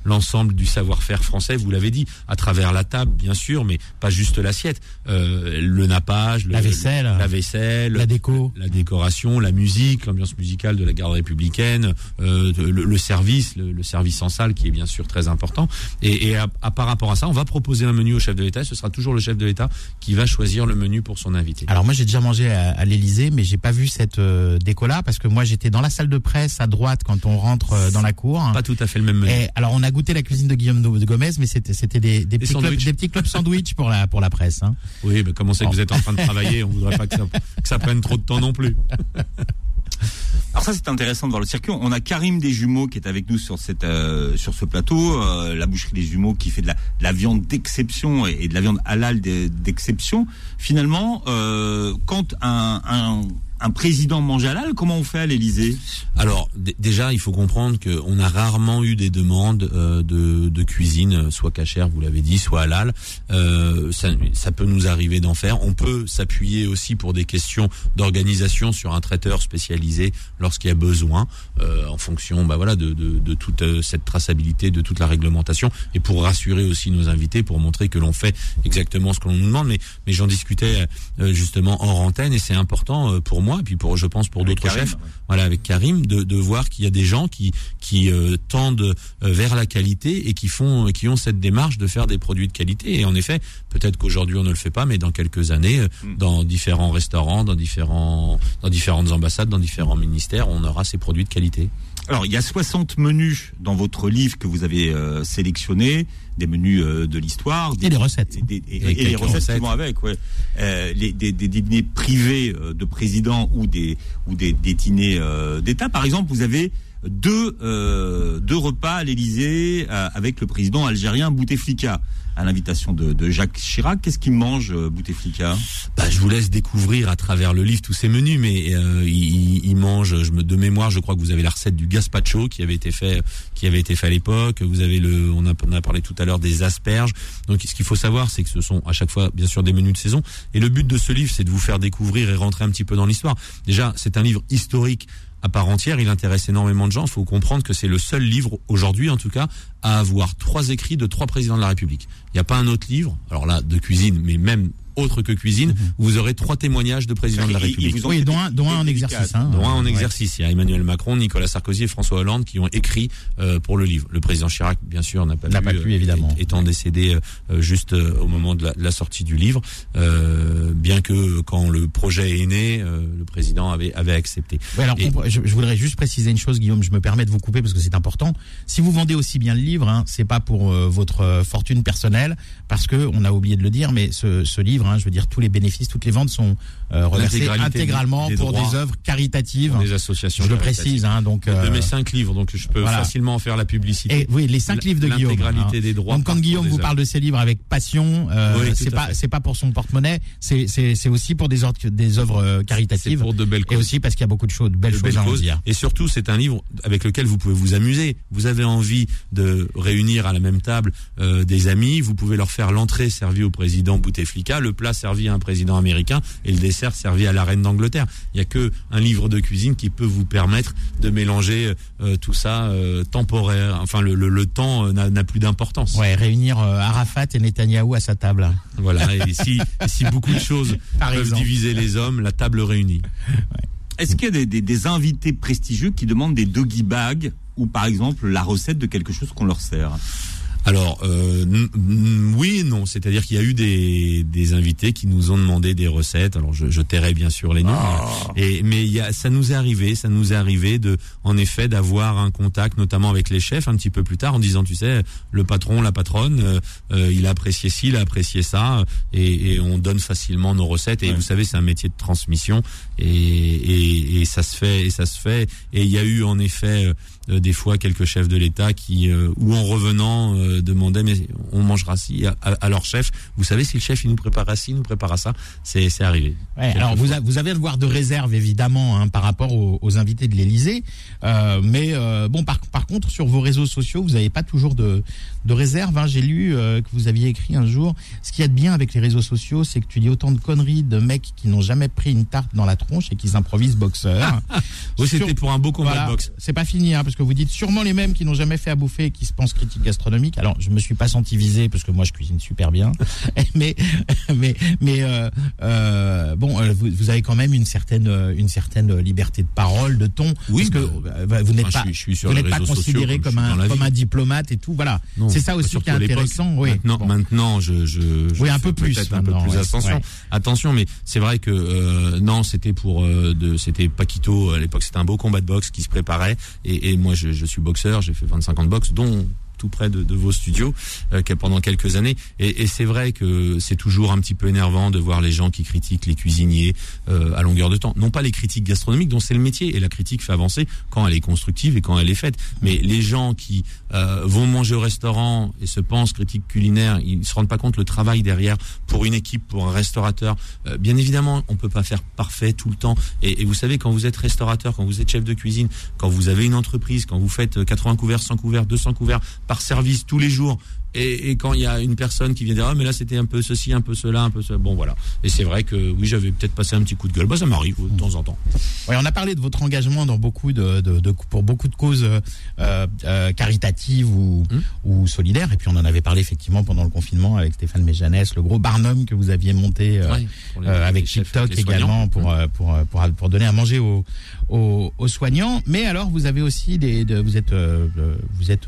[SPEAKER 4] l'ensemble du savoir-faire français. Vous l'avez dit à travers la table bien sûr, mais pas juste l'assiette. Euh, le nappage,
[SPEAKER 3] la vaisselle,
[SPEAKER 4] la vaisselle,
[SPEAKER 3] la déco,
[SPEAKER 4] la décoration, la musique, l'ambiance musicale de la garde républicaine, euh, le, service, le, service en salle qui est bien sûr très important. Et, à, par rapport à ça, on va proposer un menu au chef de l'État. Ce sera toujours le chef de l'État qui va choisir le menu pour son invité.
[SPEAKER 3] Alors moi j'ai déjà mangé à, à l'Élysée, mais j'ai pas vu cette euh, déco là parce que moi j'étais dans la salle de presse à droite quand on rentre euh, dans la cour.
[SPEAKER 4] Pas tout à fait le même menu.
[SPEAKER 3] Et, alors on a goûté la cuisine de Guillaume de Gomez, mais c'était des, des, petits clubs, des petits clubs sandwich pour la pour la presse. Hein.
[SPEAKER 4] Oui, comment c'est que vous êtes en train de travailler On voudrait pas que ça, prenne trop de temps non plus.
[SPEAKER 2] Alors ça c'est intéressant de voir le circuit. On a Karim des Jumeaux qui est avec nous sur cette euh, sur ce plateau, euh, la boucherie des Jumeaux qui fait de la, viande d'exception et, de la viande halal d'exception. Finalement, euh, quand un un président mange halal, comment on fait à l'Élysée?
[SPEAKER 4] Alors déjà, il faut comprendre qu'on a rarement eu des demandes euh, de, de, cuisine, euh, soit cachère, vous l'avez dit, soit halal. Euh, ça, ça, peut nous arriver d'en faire. On peut s'appuyer aussi pour des questions d'organisation sur un traiteur spécialisé lorsqu'il y a besoin, euh, en fonction, bah voilà, de, de, de, toute euh, cette traçabilité, de toute la réglementation, et pour rassurer aussi nos invités, pour montrer que l'on fait exactement ce que l'on nous demande. Mais, mais j'en discutais justement en antenne, et c'est important pour moi moi et puis pour je pense pour d'autres chefs, voilà avec Karim, de, de voir qu'il y a des gens qui qui euh, tendent euh, vers la qualité et qui font qui ont cette démarche de faire des produits de qualité. Et en effet, peut-être qu'aujourd'hui on ne le fait pas, mais dans quelques années, euh, mm. dans différents restaurants, dans différents dans différentes ambassades, dans différents ministères, on aura ces produits de qualité.
[SPEAKER 2] Alors, il y a 60 menus dans votre livre que vous avez euh, sélectionné, des menus euh, de l'histoire.
[SPEAKER 3] Et des recettes.
[SPEAKER 2] et, les recettes, qui vont avec, ouais. Euh, les, des, des, dîners privés de présidents ou des, ou des, des dîners d'État. Par exemple, vous avez deux, deux repas à l'Élysée avec le président algérien Bouteflika à l'invitation de, Jacques Chirac. Qu'est-ce qu'il mange, euh, Bouteflika?
[SPEAKER 4] Bah, Je vous laisse découvrir à travers le livre tous ces menus, mais euh, il, mange, je me, de mémoire, je crois que vous avez la recette du gazpacho qui avait été fait, qui avait été fait à l'époque. Vous avez le, on a, on a parlé tout à l'heure des asperges. Donc, ce qu'il faut savoir, c'est que ce sont à chaque fois, bien sûr, des menus de saison. Et le but de ce livre, c'est de vous faire découvrir et rentrer un petit peu dans l'histoire. Déjà, c'est un livre historique à part entière. Il intéresse énormément de gens. Il faut comprendre que c'est le seul livre aujourd'hui, en tout cas, à avoir trois écrits de trois présidents de la République. Il n'y a pas un autre livre, alors là, de cuisine, mais même autre que cuisine, mhm. vous aurez trois témoignages de présidents de la République.
[SPEAKER 3] Oui, dont un, dont un en exercice. Hein,
[SPEAKER 4] dont un en exercice. Il y a Emmanuel Macron, Nicolas Sarkozy et François Hollande qui ont écrit euh, pour le livre. Le président Chirac, bien sûr, n'a pas,
[SPEAKER 3] pu, pu, évidemment.
[SPEAKER 4] étant décédé euh, juste euh, au moment de la, sortie du livre, bien que quand le projet est né, le président avait, avait accepté.
[SPEAKER 3] alors, je, voudrais juste préciser une chose, Guillaume, je me permets de vous couper parce que c'est important. Si vous vendez aussi bien le livre, hein, c'est pas pour votre fortune personnelle, parce que on a oublié de le dire, mais ce, ce livre Hein, je veux dire, tous les bénéfices, toutes les ventes sont euh, reversées intégralement pour des œuvres caritatives.
[SPEAKER 4] des associations.
[SPEAKER 3] Je le précise. Hein, donc,
[SPEAKER 4] de mes euh, cinq livres, donc je peux facilement en faire la publicité.
[SPEAKER 3] Et, oui, les cinq livres de Guillaume.
[SPEAKER 4] L'intégralité hein. des droits.
[SPEAKER 3] Donc quand Guillaume vous parle de ses livres avec passion, euh, c'est pas c'est pas pour son porte-monnaie, c'est c'est aussi pour des des œuvres euh, caritatives.
[SPEAKER 4] Pour de belles
[SPEAKER 3] et aussi parce qu'il y a beaucoup de choses, de belles choses à dire.
[SPEAKER 4] Et surtout, c'est un livre avec lequel vous pouvez vous amuser. Vous avez envie de réunir à la même table euh, des amis, vous pouvez leur faire l'entrée servie au président Bouteflika, le plat servi à un président américain et le dessert servi à la reine d'Angleterre. Il n'y a que un livre de cuisine qui peut vous permettre de mélanger euh, tout ça euh, temporaire. Enfin, le, le, temps euh, n'a plus d'importance.
[SPEAKER 3] Ouais, réunir Arafat et Netanyahou à sa table.
[SPEAKER 4] Voilà. Et si, si beaucoup de choses peuvent diviser les hommes, la table réunie.
[SPEAKER 2] Est-ce qu'il y a des, des, des, invités prestigieux qui demandent des doggy bags ou par exemple la recette de quelque chose qu'on leur sert?
[SPEAKER 4] Alors euh, oui et non, c'est-à-dire qu'il y a eu des, des invités qui nous ont demandé des recettes. Alors je, je tairai bien sûr les noms,
[SPEAKER 2] Ah.
[SPEAKER 4] et mais il y a, ça nous est arrivé, ça nous est arrivé de, en effet, d'avoir un contact, notamment avec les chefs, un petit peu plus tard, en disant, tu sais, le patron, la patronne, euh, euh, il a apprécié ci, il a apprécié ça, et, et on donne facilement nos recettes. Et vous savez, c'est un métier de transmission, et, et, et ça se fait, et ça se fait. Et il y a eu en effet euh, des fois quelques chefs de l'État qui, euh, ou en revenant, euh, demandaient mais on mangera ci à, leur chef. Vous savez si le chef il nous prépare ci, il nous prépare ça, c'est c'est arrivé.
[SPEAKER 3] Ouais, alors vous, a- vous avez un devoir de réserve évidemment hein, par rapport aux, aux invités de l'Élysée, euh, mais euh, bon par, par contre sur vos réseaux sociaux vous n'avez pas toujours de, de réserve. hein. J'ai lu euh, que vous aviez écrit un jour. Ce qu'il y a de bien avec les réseaux sociaux, c'est que tu dis autant de conneries de mecs qui n'ont jamais pris une tarte dans la tronche et qui s'improvisent boxeurs.
[SPEAKER 4] Oui, c'était pour un beau combat
[SPEAKER 3] Voilà,
[SPEAKER 4] de boxe.
[SPEAKER 3] C'est pas fini, hein, parce que vous dites sûrement les mêmes qui n'ont jamais fait à bouffer et qui se pensent critiques gastronomiques. Alors, je me suis pas senti visé parce que moi, je cuisine super bien. mais, mais, mais euh, euh, bon, euh, vous, vous avez quand même une certaine, euh, une certaine liberté de parole, de ton.
[SPEAKER 4] Oui,
[SPEAKER 3] parce que
[SPEAKER 4] bah,
[SPEAKER 3] euh, vous n'êtes
[SPEAKER 4] enfin,
[SPEAKER 3] pas,
[SPEAKER 4] je suis- je suis sur
[SPEAKER 3] vous n'êtes pas
[SPEAKER 4] sociaux
[SPEAKER 3] considéré
[SPEAKER 4] comme
[SPEAKER 3] un, comme un diplomate et tout. Voilà. C'est ça aussi qui est intéressant. Oui.
[SPEAKER 4] Maintenant,
[SPEAKER 3] Bon.
[SPEAKER 4] maintenant, je, je, je
[SPEAKER 3] Oui, un peu plus
[SPEAKER 4] peut-être un peu
[SPEAKER 3] maintenant,
[SPEAKER 4] plus
[SPEAKER 3] ouais,
[SPEAKER 4] attention.
[SPEAKER 3] ouais.
[SPEAKER 4] Attention, mais c'est vrai que euh, non, c'était pour euh, de, c'était Paquito à l'époque. C'était un beau combat de boxe qui se préparait. Et, et moi, je, suis boxeur. J'ai fait 25 ans de boxe, dont tout près de, de vos studios euh, pendant quelques années. Et, et c'est vrai que c'est toujours un petit peu énervant de voir les gens qui critiquent les cuisiniers euh, à longueur de temps. Non pas les critiques gastronomiques dont c'est le métier et la critique fait avancer quand elle est constructive et quand elle est faite. Mais les gens qui euh, vont manger au restaurant et se pensent critiques culinaires, ils se rendent pas compte le travail derrière pour une équipe, pour un restaurateur. Euh, bien évidemment, on peut pas faire parfait tout le temps. Et, et vous savez, quand vous êtes restaurateur, quand vous êtes chef de cuisine, quand vous avez une entreprise, quand vous faites 80 couverts, 100 couverts, 200 couverts par service tous les jours, et, et quand il y a une personne qui vient dire ah mais là c'était un peu ceci, un peu cela, un peu cela, bon voilà. Et c'est vrai que oui j'avais peut-être passé un petit coup de gueule. Bah ça m'arrive de temps en temps.
[SPEAKER 3] Oui, on a parlé de votre engagement dans beaucoup de, de- de- pour beaucoup de causes euh, euh, caritatives ou,
[SPEAKER 4] Hum.
[SPEAKER 3] ou solidaires. Et puis on en avait parlé effectivement pendant le confinement avec Stéphane Méjanès, le gros Barnum que vous aviez monté euh,
[SPEAKER 4] Ouais, pour les- les
[SPEAKER 3] avec
[SPEAKER 4] chefs,
[SPEAKER 3] TikTok également pour,
[SPEAKER 4] Hum.
[SPEAKER 3] euh, pour, pour, pour donner à manger aux, aux, aux soignants. Mais alors vous avez aussi des, de- vous êtes, vous êtes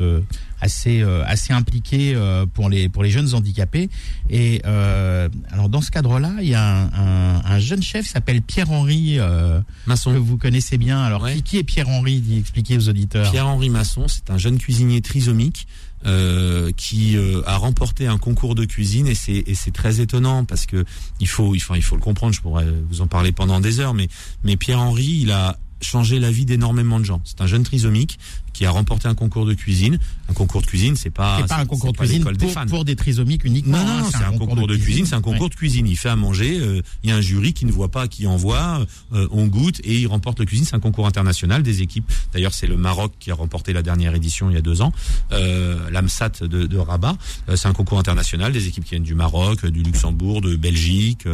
[SPEAKER 3] assez, euh, assez impliqué euh, pour les, pour les jeunes handicapés. Et euh, alors dans ce cadre-là, il y a un, un, un jeune chef qui s'appelle Pierre-Henri. euh, que
[SPEAKER 4] Masson.
[SPEAKER 3] vous connaissez bien. Alors,
[SPEAKER 4] Ouais.
[SPEAKER 3] qui, qui est Pierre-Henri Expliquez aux auditeurs.
[SPEAKER 4] Pierre-Henri Masson, c'est un jeune cuisinier trisomique euh, qui euh, a remporté un concours de cuisine et c'est et c'est très étonnant parce que il faut il faut il faut le comprendre. Je pourrais vous en parler pendant des heures, mais mais Pierre-Henri, il a changé la vie d'énormément de gens. C'est un jeune trisomique qui a remporté un concours de cuisine. Un concours de cuisine, c'est pas
[SPEAKER 3] pas un concours de cuisine
[SPEAKER 4] l'école des
[SPEAKER 3] pour,
[SPEAKER 4] fans.
[SPEAKER 3] pour des trisomiques uniquement.
[SPEAKER 4] Non, non,
[SPEAKER 3] hein,
[SPEAKER 4] non, c'est un, concours de cuisine, c'est un concours
[SPEAKER 3] Ouais.
[SPEAKER 4] de cuisine. Il fait à manger, euh, il y a un jury qui ne voit pas, qui envoie, euh, on goûte et il remporte le cuisine. C'est un concours international des équipes. D'ailleurs, c'est le Maroc qui a remporté la dernière édition il y a deux ans, euh, l'AMSAT de, de Rabat. Euh, c'est un concours international des équipes qui viennent du Maroc, du Luxembourg, de Belgique,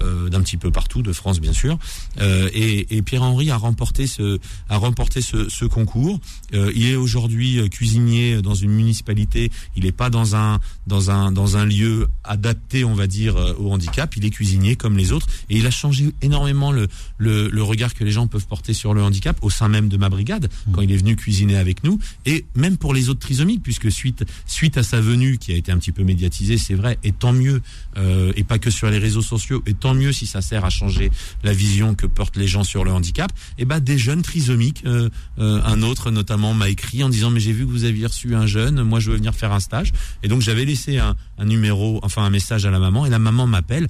[SPEAKER 4] euh, d'un petit peu partout, de France bien sûr. Et, et Pierre-Henri a remporté ce, a remporté ce, ce concours. Euh, il est aujourd'hui euh, cuisinier dans une municipalité. Il n'est pas dans un dans un dans un lieu adapté, on va dire, euh, au handicap. Il est cuisinier comme les autres et il a changé énormément le le, le regard que les gens peuvent porter sur le handicap au sein même de ma brigade quand il est venu cuisiner avec nous et même pour les autres trisomiques puisque suite suite à sa venue qui a été un petit peu médiatisée, c'est vrai, et tant mieux euh, et pas que sur les réseaux sociaux et tant mieux si ça sert à changer la vision que portent les gens sur le handicap. Et ben des jeunes trisomiques, euh, euh, un autre notamment m'a écrit en disant mais j'ai vu que vous aviez reçu un jeune, moi je veux venir faire un stage. Et donc j'avais laissé un, numéro, enfin un message à la maman et la maman m'appelle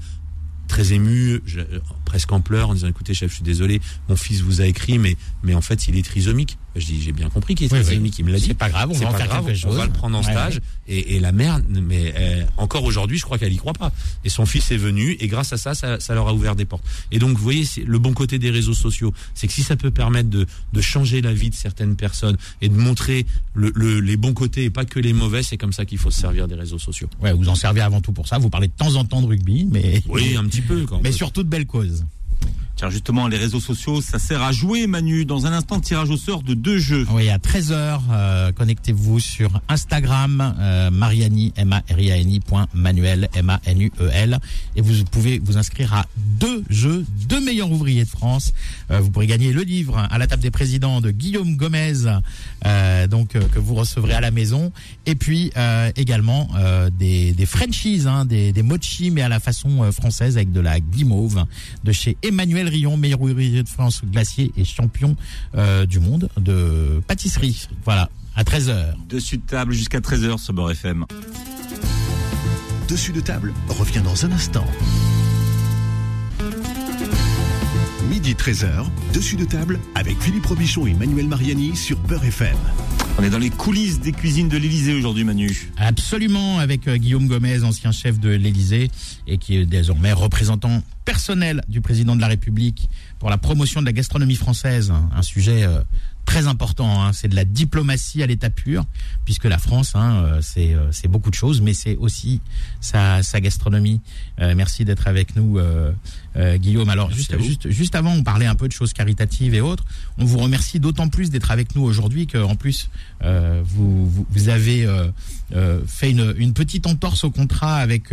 [SPEAKER 4] très ému, euh, presque en pleurs, en disant écoutez chef, je suis désolé, mon fils vous a écrit, mais mais en fait il est trisomique. Je dis j'ai bien compris qu'il est
[SPEAKER 3] Oui, oui.
[SPEAKER 4] il me l'a dit.
[SPEAKER 3] C'est pas grave, on va en faire
[SPEAKER 4] grave,
[SPEAKER 3] quelque chose.
[SPEAKER 4] On va le prendre en stage.
[SPEAKER 3] ouais.
[SPEAKER 4] Et, et la mère, mais euh, encore aujourd'hui, je crois qu'elle y croit pas. Et son fils est venu, et grâce à ça, ça, ça leur a ouvert des portes. Et donc, vous voyez, le bon côté des réseaux sociaux, c'est que si ça peut permettre de, de changer la vie de certaines personnes et de montrer le, le- les bons côtés et pas que les mauvais, c'est comme ça qu'il faut se servir des réseaux sociaux.
[SPEAKER 3] Ouais, vous en servez avant tout pour ça. Vous parlez de temps en temps de rugby, mais
[SPEAKER 4] Oui, un petit peu. Quand
[SPEAKER 3] mais surtout de belles causes.
[SPEAKER 2] Tiens, justement, les réseaux sociaux, ça sert à jouer, Manu. Dans un instant, tirage au sort de deux jeux.
[SPEAKER 3] Oui, à 13h, euh, connectez-vous sur Instagram, euh, Mariani, m a r i a n Manuel, M-A-N-U-E-L. Et vous pouvez vous inscrire à deux jeux, deux meilleurs ouvriers de France. Euh, vous pourrez gagner le livre à la table des présidents de Guillaume Gomez, donc que vous recevrez à la maison. Et puis également des, des franchises, hein, des, des mochi, mais à la façon française avec de la guimauve de chez Emmanuel Rion, meilleur ouvrier de France glacier et champion du monde de pâtisserie. Voilà, à 13h.
[SPEAKER 2] Dessus de table jusqu'à 13h sur Beurre FM.
[SPEAKER 1] Dessus de table revient dans un instant. Midi 13h, dessus de table avec Philippe Robichon et Manuel Mariani sur Beurre FM.
[SPEAKER 2] On est dans les coulisses des cuisines de l'Elysée aujourd'hui, Manu.
[SPEAKER 3] Absolument, avec euh, Guillaume Gomez, ancien chef de l'Elysée et qui est désormais représentant personnel du président de la République pour la promotion de la gastronomie française. Un sujet euh, très important. Hein. C'est de la diplomatie à l'état pur, puisque la France, hein, euh, euh, c'est beaucoup de choses, mais c'est aussi sa, sa gastronomie. Euh, merci d'être avec nous, Guillaume. Alors juste, juste, juste avant, on parlait un peu de choses caritatives et autres. On vous remercie d'autant plus d'être avec nous aujourd'hui qu'en plus vous, vous, vous, avez fait une, une, petite entorse au contrat avec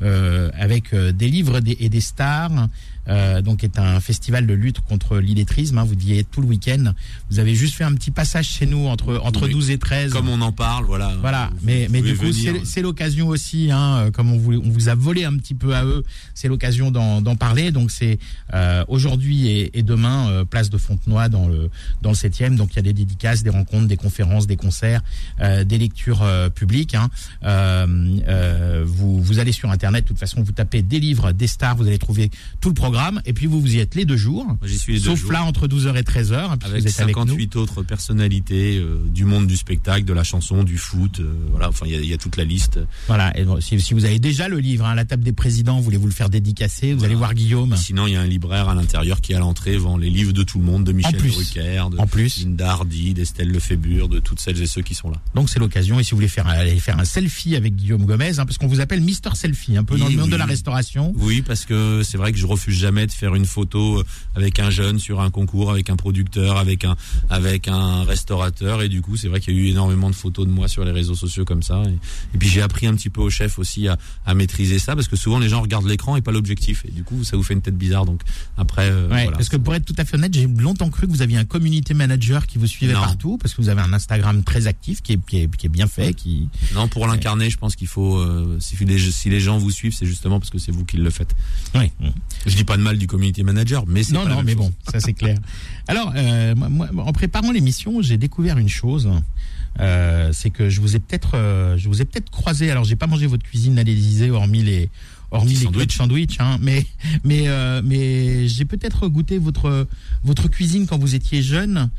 [SPEAKER 3] avec des livres et des stars. Euh, donc est un festival de lutte contre l'illettrisme. Hein, vous y êtes tout le week-end. Vous avez juste fait un petit passage chez nous entre entre 12 et 13.
[SPEAKER 4] Comme on en parle, voilà.
[SPEAKER 3] Voilà. mais mais du coup c'est l'occasion aussi, hein, euh, comme on vous on vous a volé un petit peu à eux, c'est l'occasion d'en parler. Donc c'est euh, aujourd'hui et, et, demain euh, place de Fontenoy dans le dans le 7e. Donc il y a des dédicaces, des rencontres, des conférences, des concerts, euh, des lectures publiques. Hein. vous vous allez sur internet. De toute façon, vous tapez des livres, des stars, vous allez trouver tout le programme et puis vous, vous y êtes les deux jours.
[SPEAKER 4] J'y suis les
[SPEAKER 3] deux Sauf là, entre 12h et 13h.
[SPEAKER 4] Avec vous êtes 58 autres personnalités euh, du monde du spectacle, de la chanson, du foot. Euh, voilà, enfin, il y, y, a toute la liste.
[SPEAKER 3] Voilà. Et si, si vous avez déjà le livre, hein, la table des présidents, voulez-vous le faire dédicacer Vous allez voir Guillaume.
[SPEAKER 4] Sinon, il y a un libraire à l'intérieur qui, à l'entrée, vend les livres de tout le monde, de Michel Drucker, de
[SPEAKER 3] en plus.
[SPEAKER 4] Linda Hardy, d'Estelle Lefébure, de toutes celles et ceux qui sont là.
[SPEAKER 3] Donc, c'est l'occasion. Et si vous voulez faire, aller faire un selfie avec Guillaume Gomez, hein, parce qu'on vous appelle Mister Selfie, un peu dans le monde de la restauration.
[SPEAKER 4] Oui, parce que c'est vrai que je refuse jamais de faire une photo euh, avec un jeune sur un concours, avec un producteur, avec un avec un restaurateur. Et du coup, c'est vrai qu'il y a eu énormément de photos de moi sur les réseaux sociaux comme ça. Et, puis j'ai appris un petit peu au chef aussi à, à, maîtriser ça parce que souvent les gens regardent l'écran et pas l'objectif. Et du coup, ça vous fait une tête bizarre. Donc après,
[SPEAKER 3] euh, ouais, parce que pour être tout à fait honnête, j'ai longtemps cru que vous aviez un community manager qui vous suivait partout parce que vous avez un Instagram très actif qui est, qui est, qui est bien fait. Qui
[SPEAKER 4] non, pour l'incarner, je pense qu'il faut euh, si, les, si les gens vous suivent, c'est justement parce que c'est vous qui le faites.
[SPEAKER 3] Oui.
[SPEAKER 4] Je dis pas de mal du community manager mais c'est
[SPEAKER 3] non, non, mais bon, ça c'est clair. Alors, euh, moi, en préparant l'émission, j'ai découvert une chose. Euh, c'est que je vous ai peut-être, euh, je vous ai peut-être croisé. Alors, j'ai pas mangé votre cuisine à l'Élysée, hormis les, hormis les sandwich. sandwich, hein, mais mais euh, mais j'ai peut-être goûté votre votre cuisine quand vous étiez jeune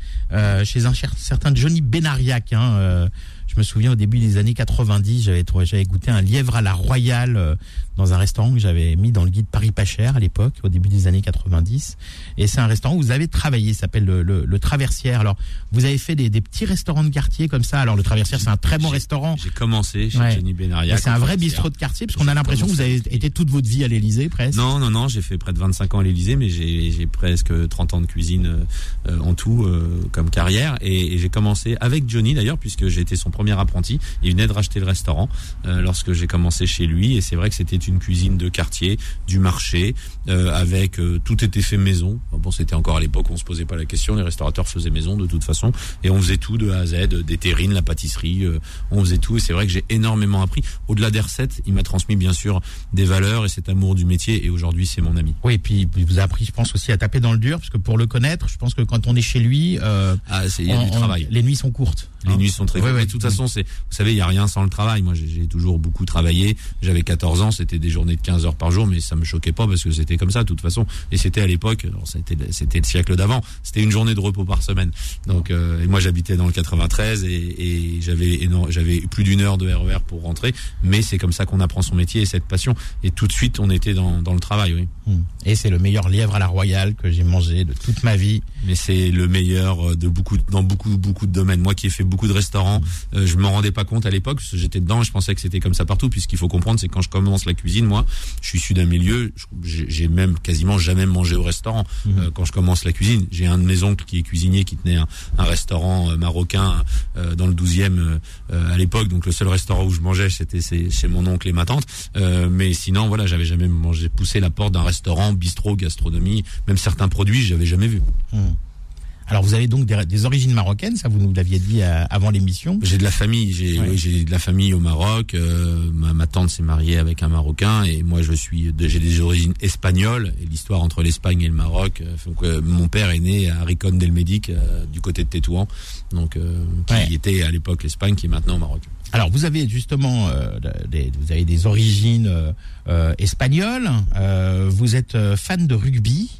[SPEAKER 3] chez un certain Johnny Benariac. Hein, je me souviens au début des années 90, j'avais j'avais goûté un lièvre à la royale euh, dans un restaurant que j'avais mis dans le guide Paris pas cher à l'époque, au début des années 90. Et c'est un restaurant où vous avez travaillé, s'appelle le, le, Traversière. Alors, vous avez fait des, des, petits restaurants de quartier comme ça. Alors, le Traversière, c'est un très bon restaurant.
[SPEAKER 4] J'ai commencé chez Jenny Benariac.
[SPEAKER 3] C'est un vrai bistrot de quartier, parce qu'on a l'impression que vous avez été toute votre vie à l'Elysée, presque.
[SPEAKER 4] Non, non, non, j'ai fait près de 25 ans à l'Elysée, mais j'ai presque 30 ans de cuisine euh, en tout euh, comme carrière. Et, et j'ai commencé avec Johnny d'ailleurs, puisque j'ai été son premier apprenti. Il venait de racheter le restaurant euh, lorsque j'ai commencé chez lui. Et c'est vrai que c'était une cuisine de quartier, du marché, euh, avec euh, tout était fait maison. Bon, c'était encore à l'époque, on se posait pas la question. Les restaurateurs faisaient maison de toute façon, et on faisait tout de A à Z, des terrines, la pâtisserie, on faisait tout. Et c'est vrai que j'ai énormément appris. Au-delà des recettes, il m'a transmis bien sûr des valeurs et cet amour du métier. Et aujourd'hui, c'est mon ami.
[SPEAKER 3] Oui, et puis il vous a appris, je pense aussi à taper dans le dur, parce que pour le connaître, je pense que quand on est chez lui,
[SPEAKER 4] ah, il y a du travail.
[SPEAKER 3] les nuits sont courtes.
[SPEAKER 4] Les nuits sont très courtes. de toute façon, c'est, vous savez, il y a rien sans le travail. Moi, j'ai toujours beaucoup travaillé. J'avais 14 ans, c'était des journées de 15 heures par jour, mais ça me choquait pas parce que c'était comme ça de toute façon. Et c'était à l'époque, c'était c'était le siècle d'avant. C'était une journée de repos par semaine. Donc, euh, et moi, j'habitais dans le 93 et, et j'avais j'avais plus d'une heure de RER e pour rentrer. Mais c'est comme ça qu'on apprend son métier et cette passion. Et tout de suite, on était dans, dans le travail, oui.
[SPEAKER 3] Mmh. Et c'est le meilleur lièvre à la royale que j'ai mangé de toute ma vie.
[SPEAKER 4] Mais c'est le meilleur de beaucoup dans beaucoup beaucoup de domaines. Moi qui ai fait beaucoup de restaurants. Euh, je m'en rendais pas compte à l'époque, parce que j'étais dedans et je pensais que c'était comme ça partout. Puisqu'il faut comprendre, c'est quand je commence la cuisine, moi, je suis issu d'un milieu, j'ai même quasiment jamais mangé au restaurant. Mhm. Euh, quand je commence la cuisine, j'ai un de mes oncles qui est cuisinier, qui tenait un, restaurant euh, marocain dans le 12e à l'époque. Donc le seul restaurant où je mangeais, c'était chez mon oncle et ma tante. mais sinon, voilà, j'avais jamais mangé, poussé la porte d'un restaurant, bistrot, gastronomie, même certains produits, j'avais jamais vu.
[SPEAKER 3] Mhm. Alors vous avez donc des, origines marocaines, ça vous nous l'aviez dit euh, avant l'émission.
[SPEAKER 4] J'ai de la famille, j'ai de la famille au Maroc. Euh, ma, tante s'est mariée avec un Marocain et moi je suis j'ai des origines espagnoles et l'histoire entre l'Espagne et le Maroc. Euh, mon père est né à Ricon del Medic du côté de Tétouan, donc qui était à l'époque l'Espagne, qui est maintenant au Maroc.
[SPEAKER 3] Alors vous avez justement des, vous avez des origines espagnoles. vous êtes fan de rugby.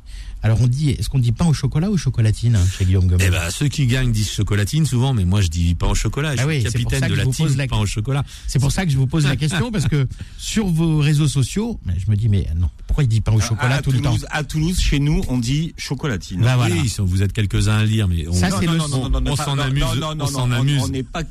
[SPEAKER 3] Alors on dit, est-ce qu'on dit pain au chocolat ou chocolatine hein, chez Guillaume Gomez
[SPEAKER 4] Eh ben ceux qui gagnent disent chocolatine souvent, mais moi je dis pain au chocolat. Je ah suis capitaine de la team la... pain au chocolat.
[SPEAKER 3] C'est pour ça que je vous pose la question parce que sur vos réseaux sociaux, je me dis mais non, pourquoi il dit pain au chocolat tout le temps
[SPEAKER 2] À Toulouse, chez nous, on dit chocolatine.
[SPEAKER 4] Bah, voilà. Oui, vous êtes quelques-uns à lire, mais on,
[SPEAKER 3] ça c'est le
[SPEAKER 4] on s'en amuse. On s'en amuse.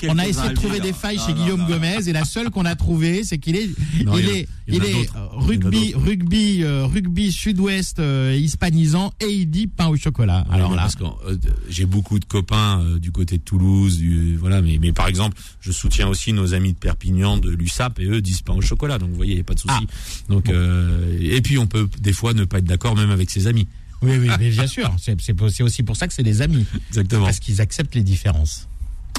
[SPEAKER 3] On a essayé de trouver des failles chez Guillaume Gomez et la seule qu'on a trouvée, c'est qu'il est, il est, il est rugby, rugby, euh, rugby sud-ouest euh, hispanisant et il dit pain au chocolat.
[SPEAKER 4] Alors là, parce que euh, j'ai beaucoup de copains du côté de Toulouse, voilà, mais, mais par exemple, je soutiens aussi nos amis de Perpignan, de l'USAP, et eux disent pain au chocolat. Donc vous voyez, il n'y a pas de souci. Ah. Donc et puis on peut des fois ne pas être d'accord même avec ses amis.
[SPEAKER 3] Oui, oui, mais bien sûr. C'est aussi pour ça que c'est des amis.
[SPEAKER 4] Exactement.
[SPEAKER 3] Parce qu'ils acceptent les différences.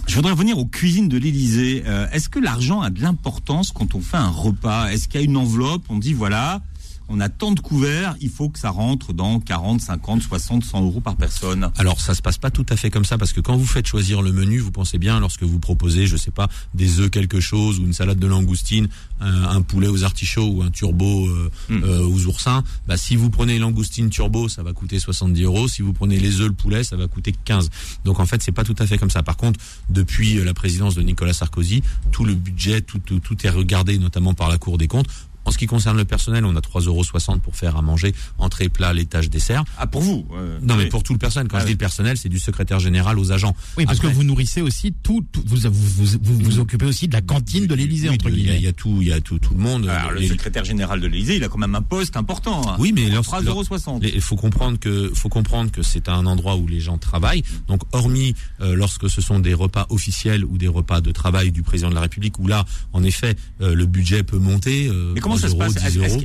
[SPEAKER 2] Je voudrais revenir aux cuisines de l'Élysée. Est-ce que l'argent a de l'importance quand on fait un repas? Est-ce qu'il y a une enveloppe? On dit voilà, on a tant de couverts, il faut que ça rentre dans 40, 50, 60, 100 euros par personne.
[SPEAKER 4] Alors ça se passe pas tout à fait comme ça parce que quand vous faites choisir le menu, vous pensez bien lorsque vous proposez, je sais pas, des œufs quelque chose ou une salade de langoustine, un, poulet aux artichauts ou un turbo euh, hmm. euh, aux oursins, bah si vous prenez langoustine turbo, ça va coûter 70 euros. Si vous prenez les œufs le poulet, ça va coûter 15. Donc en fait c'est pas tout à fait comme ça. Par contre, depuis la présidence de Nicolas Sarkozy, tout le budget, tout, tout est regardé notamment par la Cour des comptes en ce qui concerne le personnel, on a 3,60 euros pour faire à manger, entrée, plat, laitage, dessert.
[SPEAKER 2] Ah, pour vous
[SPEAKER 4] Non, mais pour tout le personnel. Quand ah je dis le personnel, c'est du secrétaire général aux agents.
[SPEAKER 3] Oui, parce que vous nourrissez aussi tout, vous, vous, vous, occupez aussi de la cantine de l'Élysée, entre guillemets.
[SPEAKER 4] Il y, a tout, il y a tout, tout le monde.
[SPEAKER 2] Alors, le secrétaire général de l'Élysée, il a quand même un poste important.
[SPEAKER 4] Hein. Oui, mais
[SPEAKER 2] 3,60 euros.
[SPEAKER 4] Il faut comprendre que, faut comprendre que c'est un endroit où les gens travaillent. Donc, hormis euh, lorsque ce sont des repas officiels ou des repas de travail du président de la République, où là, en effet, euh, le budget peut monter.
[SPEAKER 2] Euh, mais comment ça se passe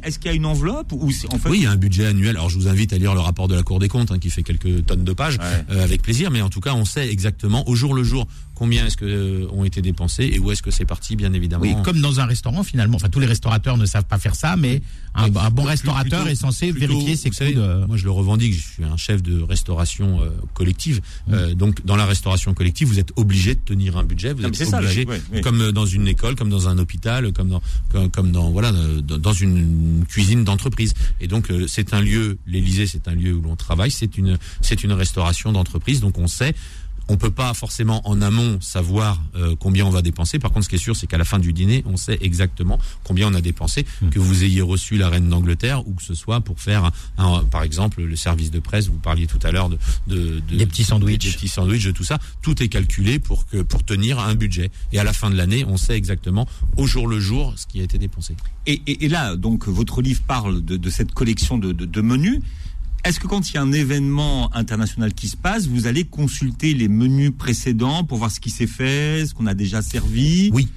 [SPEAKER 2] est-ce qu'il y a une enveloppe ou en fait...
[SPEAKER 4] Oui, il y a un budget annuel. Alors je vous invite à lire le rapport de la Cour des comptes hein, qui fait quelques tonnes de pages euh, avec plaisir. Mais en tout cas, on sait exactement au jour le jour combien est-ce que euh, ont été dépensés et où est-ce que c'est parti, bien évidemment. Oui,
[SPEAKER 3] comme dans un restaurant finalement. Enfin, tous les restaurateurs ne savent pas faire ça, mais un, bon restaurateur est censé vérifier ses coûts.
[SPEAKER 4] Moi, je le revendique. Je suis un chef de restauration euh, collective. Mm. donc, dans la restauration collective, vous êtes obligé de tenir un budget. Vous êtes obligé, comme dans une école, comme dans un hôpital, comme dans, comme, dans voilà, dans une cuisine d'entreprise. Et donc, c'est un lieu. L'Élysée, c'est un lieu où l'on travaille. C'est une, c'est une restauration d'entreprise. Donc, on sait on peut pas forcément en amont savoir euh, combien on va dépenser. Par contre, ce qui est sûr, c'est qu'à la fin du dîner, on sait exactement combien on a dépensé. Hmm. Que vous ayez reçu la reine d'Angleterre ou que ce soit pour faire, un, par exemple, le service de presse. Vous parliez tout à l'heure de, de,
[SPEAKER 3] des petits sandwichs,
[SPEAKER 4] des petits sandwichs, de tout ça. Tout est calculé pour que pour tenir un budget. Et à la fin de l'année, on sait exactement au jour le jour ce qui a été dépensé.
[SPEAKER 2] Et, et, et là, donc, votre livre parle de, de cette collection de, de, de menus. Est-ce que quand il y a un événement international qui se passe, vous allez consulter les menus précédents pour voir ce qui s'est fait, ce qu'on a déjà servi
[SPEAKER 4] Oui.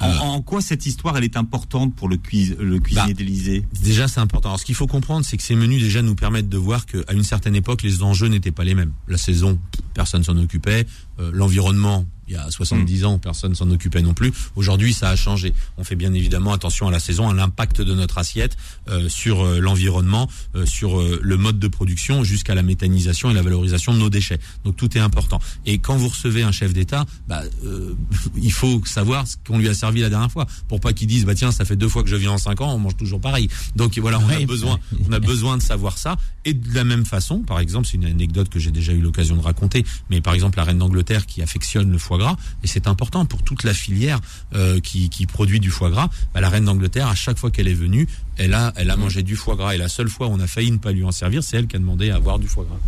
[SPEAKER 2] En, euh, quoi cette histoire elle est importante pour le, le cuisinier bah, d'Élysée?
[SPEAKER 4] Déjà c'est important. Alors ce qu'il faut comprendre c'est que ces menus déjà nous permettent de voir qu'à une certaine époque les enjeux n'étaient pas les mêmes. La saison, personne s'en occupait. Euh, l'environnement, il y a 70 ans, personne s'en occupait non plus. Aujourd'hui, ça a changé. On fait bien évidemment attention à la saison, à l'impact de notre assiette euh, sur euh, l'environnement, euh, sur le mode de production, jusqu'à la méthanisation et la valorisation de nos déchets. Donc tout est important. Et quand vous recevez un chef d'État, bah, il faut savoir ce qu'on lui a servi la dernière fois, pour pas qu'il dise bah tiens, ça fait deux fois que je viens en cinq ans, on mange toujours pareil. Donc voilà, on a besoin, on a besoin de savoir ça. Et de la même façon, par exemple, c'est une anecdote que j'ai déjà eu l'occasion de raconter, mais par exemple la reine d'Angleterre qui affectionne le foie gras, et c'est important pour toute la filière euh, qui, produit du foie gras. Bah, la reine d'Angleterre, à chaque fois qu'elle est venue, elle a, elle a mangé du foie gras. Et la seule fois où on a failli ne pas lui en servir, c'est elle qui a demandé à avoir du foie gras.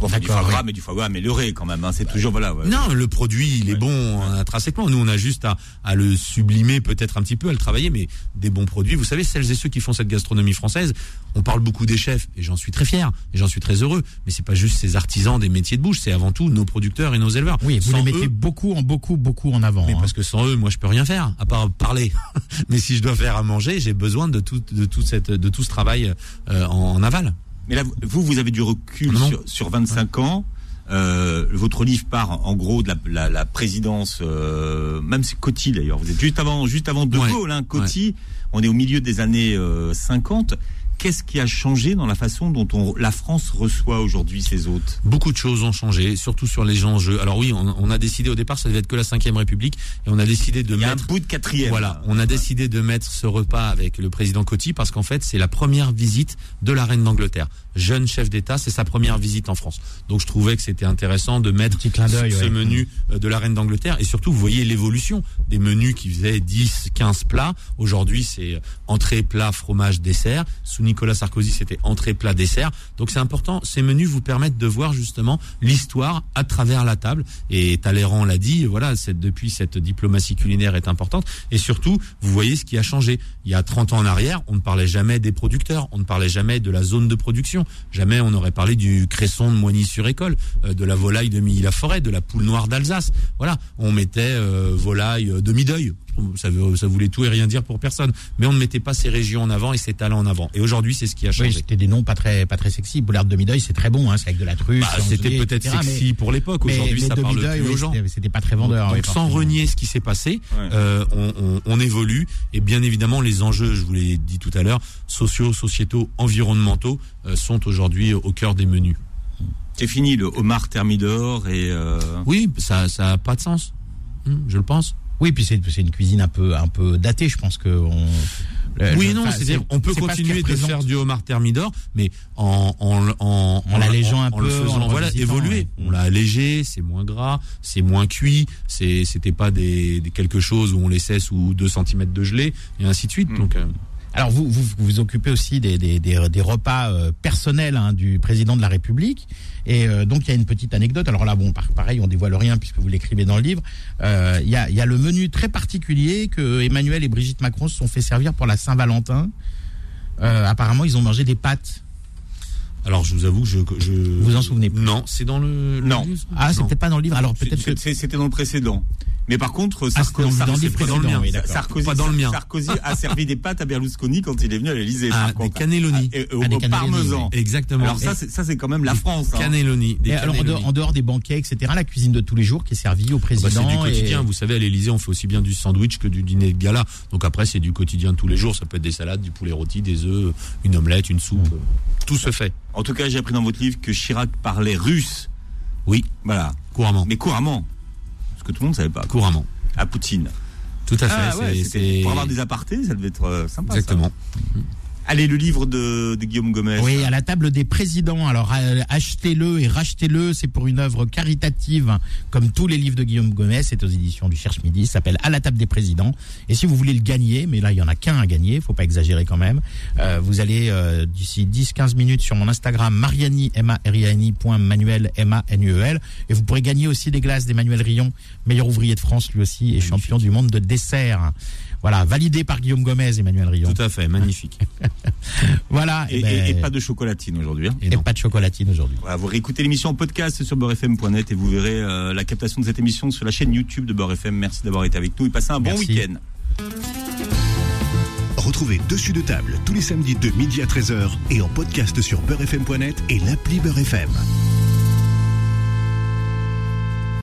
[SPEAKER 2] Bon, du foie gras, mais du foie gras amélioré quand même. Hein. C'est toujours voilà.
[SPEAKER 4] Non, le produit, il est bon intrinsèquement. Nous, on a juste à, à le sublimer peut-être un petit peu, à le travailler, mais des bons produits. Vous savez, celles et ceux qui font cette gastronomie française, on parle beaucoup des chefs, et j'en suis très fier, et j'en suis très heureux. Mais c'est pas juste ces artisans des métiers de bouche, c'est avant tout nos producteurs et nos éleveurs.
[SPEAKER 3] Oui, vous les mettez beaucoup, en beaucoup, beaucoup en avant.
[SPEAKER 4] Mais hein. parce que sans eux, moi, je peux rien faire, à part parler. mais si je dois faire à manger, j'ai besoin de tout, de tout cette, de tout ce travail euh, en, aval.
[SPEAKER 2] Mais là, vous, vous avez du recul sur, sur 25 ans. Euh, votre livre part en gros de la, présidence, euh, même c'est Coty d'ailleurs. Vous êtes juste avant, juste avant De Gaulle, hein, Coty. On est au milieu des années 50 qu'est-ce qui a changé dans la façon dont on, la France reçoit aujourd'hui ses hôtes?
[SPEAKER 4] Beaucoup de choses ont changé, surtout sur les enjeux. Alors oui, on, a décidé au départ, ça devait être que la Ve République, et on a décidé de
[SPEAKER 2] Il y
[SPEAKER 4] mettre...
[SPEAKER 2] un bout de quatrième.
[SPEAKER 4] Voilà, on a décidé de mettre ce repas avec le président Coty parce qu'en fait, c'est la première visite de la reine d'Angleterre. Jeune chef d'État, c'est sa première visite en France. Donc je trouvais que c'était intéressant de mettre ce, menu euh, de la reine d'Angleterre. Et surtout, vous voyez l'évolution des menus qui faisaient 10, 15 plats. Aujourd'hui, c'est entrée, plat, fromage, dessert. Nicolas Sarkozy, c'était entrée, plat, dessert. Donc c'est important. Ces menus vous permettent de voir justement l'histoire à travers la table. Et Talleyrand l'a dit. Voilà, depuis cette diplomatie culinaire est importante. Et surtout, vous voyez ce qui a changé. Il y a 30 ans en arrière, on ne parlait jamais des producteurs. On ne parlait jamais de la zone de production. Jamais on aurait parlé du cresson de Moigny-sur-École, euh, de la volaille de Milly-la-Forêt, de la poule noire d'Alsace. Voilà, on mettait euh, volaille de Mideuil ça, ça voulait tout et rien dire pour personne. Mais on ne mettait pas ces régions en avant et ces talents en avant. Et aujourd'hui, c'est ce qui a changé.
[SPEAKER 3] c'était des noms pas très, pas très sexy. Boulard de Mideuil, c'est très bon, hein, c'est avec de la truffe.
[SPEAKER 4] Bah, c'était peut-être sexy pour l'époque. Aujourd'hui, ça parle plus aux gens.
[SPEAKER 3] C'était pas très vendeur.
[SPEAKER 4] Donc, sans renier ce qui s'est passé, euh, on, on, on, évolue. Et bien évidemment, les enjeux, je vous l'ai dit tout à l'heure, sociaux, sociétaux, environnementaux, euh, sont aujourd'hui au cœur des menus.
[SPEAKER 2] C'est fini le homard thermidor et. Euh...
[SPEAKER 4] Oui, ça, ça a pas de sens. Hum, je le pense.
[SPEAKER 3] Oui, puis c'est une cuisine un peu un peu datée. Je pense que on.
[SPEAKER 4] Oui, non, c'est-à-dire on peut continuer de faire du homard thermidor, mais en en en,
[SPEAKER 3] en l'allégeant un
[SPEAKER 4] peu, le faisant voilà évoluer. On l'a allégé, c'est moins gras, c'est moins cuit, c'est c'était pas des, des, quelque chose où on laissait sous 2 cm de gelée et ainsi de suite. Mm. Donc euh,
[SPEAKER 3] alors vous, vous vous occupez aussi des, des, des, des repas euh, personnels hein, du président de la République et euh, donc il y a une petite anecdote. Alors là bon pareil on dévoile rien puisque vous l'écrivez dans le livre. Euh, il y, a, y a le menu très particulier que Emmanuel et Brigitte Macron se sont fait servir pour la Saint-Valentin. apparemment ils ont mangé des pâtes.
[SPEAKER 4] Alors je vous avoue que je, je...
[SPEAKER 3] vous en souvenez
[SPEAKER 4] Non, c'est dans le,
[SPEAKER 2] non.
[SPEAKER 4] livre.
[SPEAKER 3] Ah, c'était pas dans le livre. Alors peut-être
[SPEAKER 2] que c'était dans le précédent. Mais par contre,
[SPEAKER 3] ah, Sarkozy,
[SPEAKER 2] dans,
[SPEAKER 3] le mien.
[SPEAKER 2] Sarkozy, pas dans le mien. Sarkozy a servi des pâtes à Berlusconi quand il est venu à l'Élysée.
[SPEAKER 4] Ah, des cannelloni.
[SPEAKER 2] Ah, au, ah, parmesan.
[SPEAKER 4] Exactement.
[SPEAKER 2] Alors ça, ça c'est quand même la France.
[SPEAKER 4] Hein. Cannelloni.
[SPEAKER 3] Des alors en dehors, des banquets, etc., la cuisine de tous les jours qui est servie au ah, bah, président.
[SPEAKER 4] c'est du quotidien. Vous savez, à l'Élysée, on fait aussi bien du sandwich que du dîner de gala. Donc après, c'est du quotidien de tous les jours. Ça peut être des salades, du poulet rôti, des œufs, une omelette, une soupe. Mm. Tout se fait.
[SPEAKER 2] En tout cas, j'ai appris dans votre livre que Chirac parlait russe.
[SPEAKER 4] Oui.
[SPEAKER 2] Voilà.
[SPEAKER 4] Couramment.
[SPEAKER 2] Mais couramment. Ce que tout le monde ne savait pas.
[SPEAKER 4] Couramment
[SPEAKER 2] à Poutine.
[SPEAKER 4] Tout à fait.
[SPEAKER 2] Ah pour avoir des apartés, ça devait être euh, sympa.
[SPEAKER 4] Exactement.
[SPEAKER 2] Allez, le livre de, Guillaume Gomez.
[SPEAKER 3] Oui, à la table des présidents. Alors, euh, achetez-le et rachetez-le. C'est pour une œuvre caritative, comme tous les livres de Guillaume Gomez. C'est aux éditions du Cherche Midi. Ça s'appelle À la table des présidents. Et si vous voulez le gagner, mais là, il y en a qu'un à gagner. Faut pas exagérer quand même. Euh, vous allez euh, d'ici 10-15 minutes sur mon Instagram Mariani M A R I N I Manuel M A N U E L et vous pourrez gagner aussi des glaces d'Emmanuel Rion, meilleur ouvrier de France lui aussi et champion du monde de dessert. Voilà, validé par Guillaume Gomez, Emmanuel Rion.
[SPEAKER 4] Tout à fait, magnifique.
[SPEAKER 3] voilà.
[SPEAKER 2] Et, ben, pas de chocolatine aujourd'hui. Hein.
[SPEAKER 3] Et, pas de chocolatine aujourd'hui.
[SPEAKER 2] Voilà, vous réécoutez l'émission en podcast sur beurrefm.net et vous verrez euh, la captation de cette émission sur la chaîne YouTube de Beurre FM. Merci d'avoir été avec nous et passez un bon week-end.
[SPEAKER 1] Retrouvez Dessus de table tous les samedis de midi à 13h et en podcast sur beurrefm.net et l'appli Beurre FM.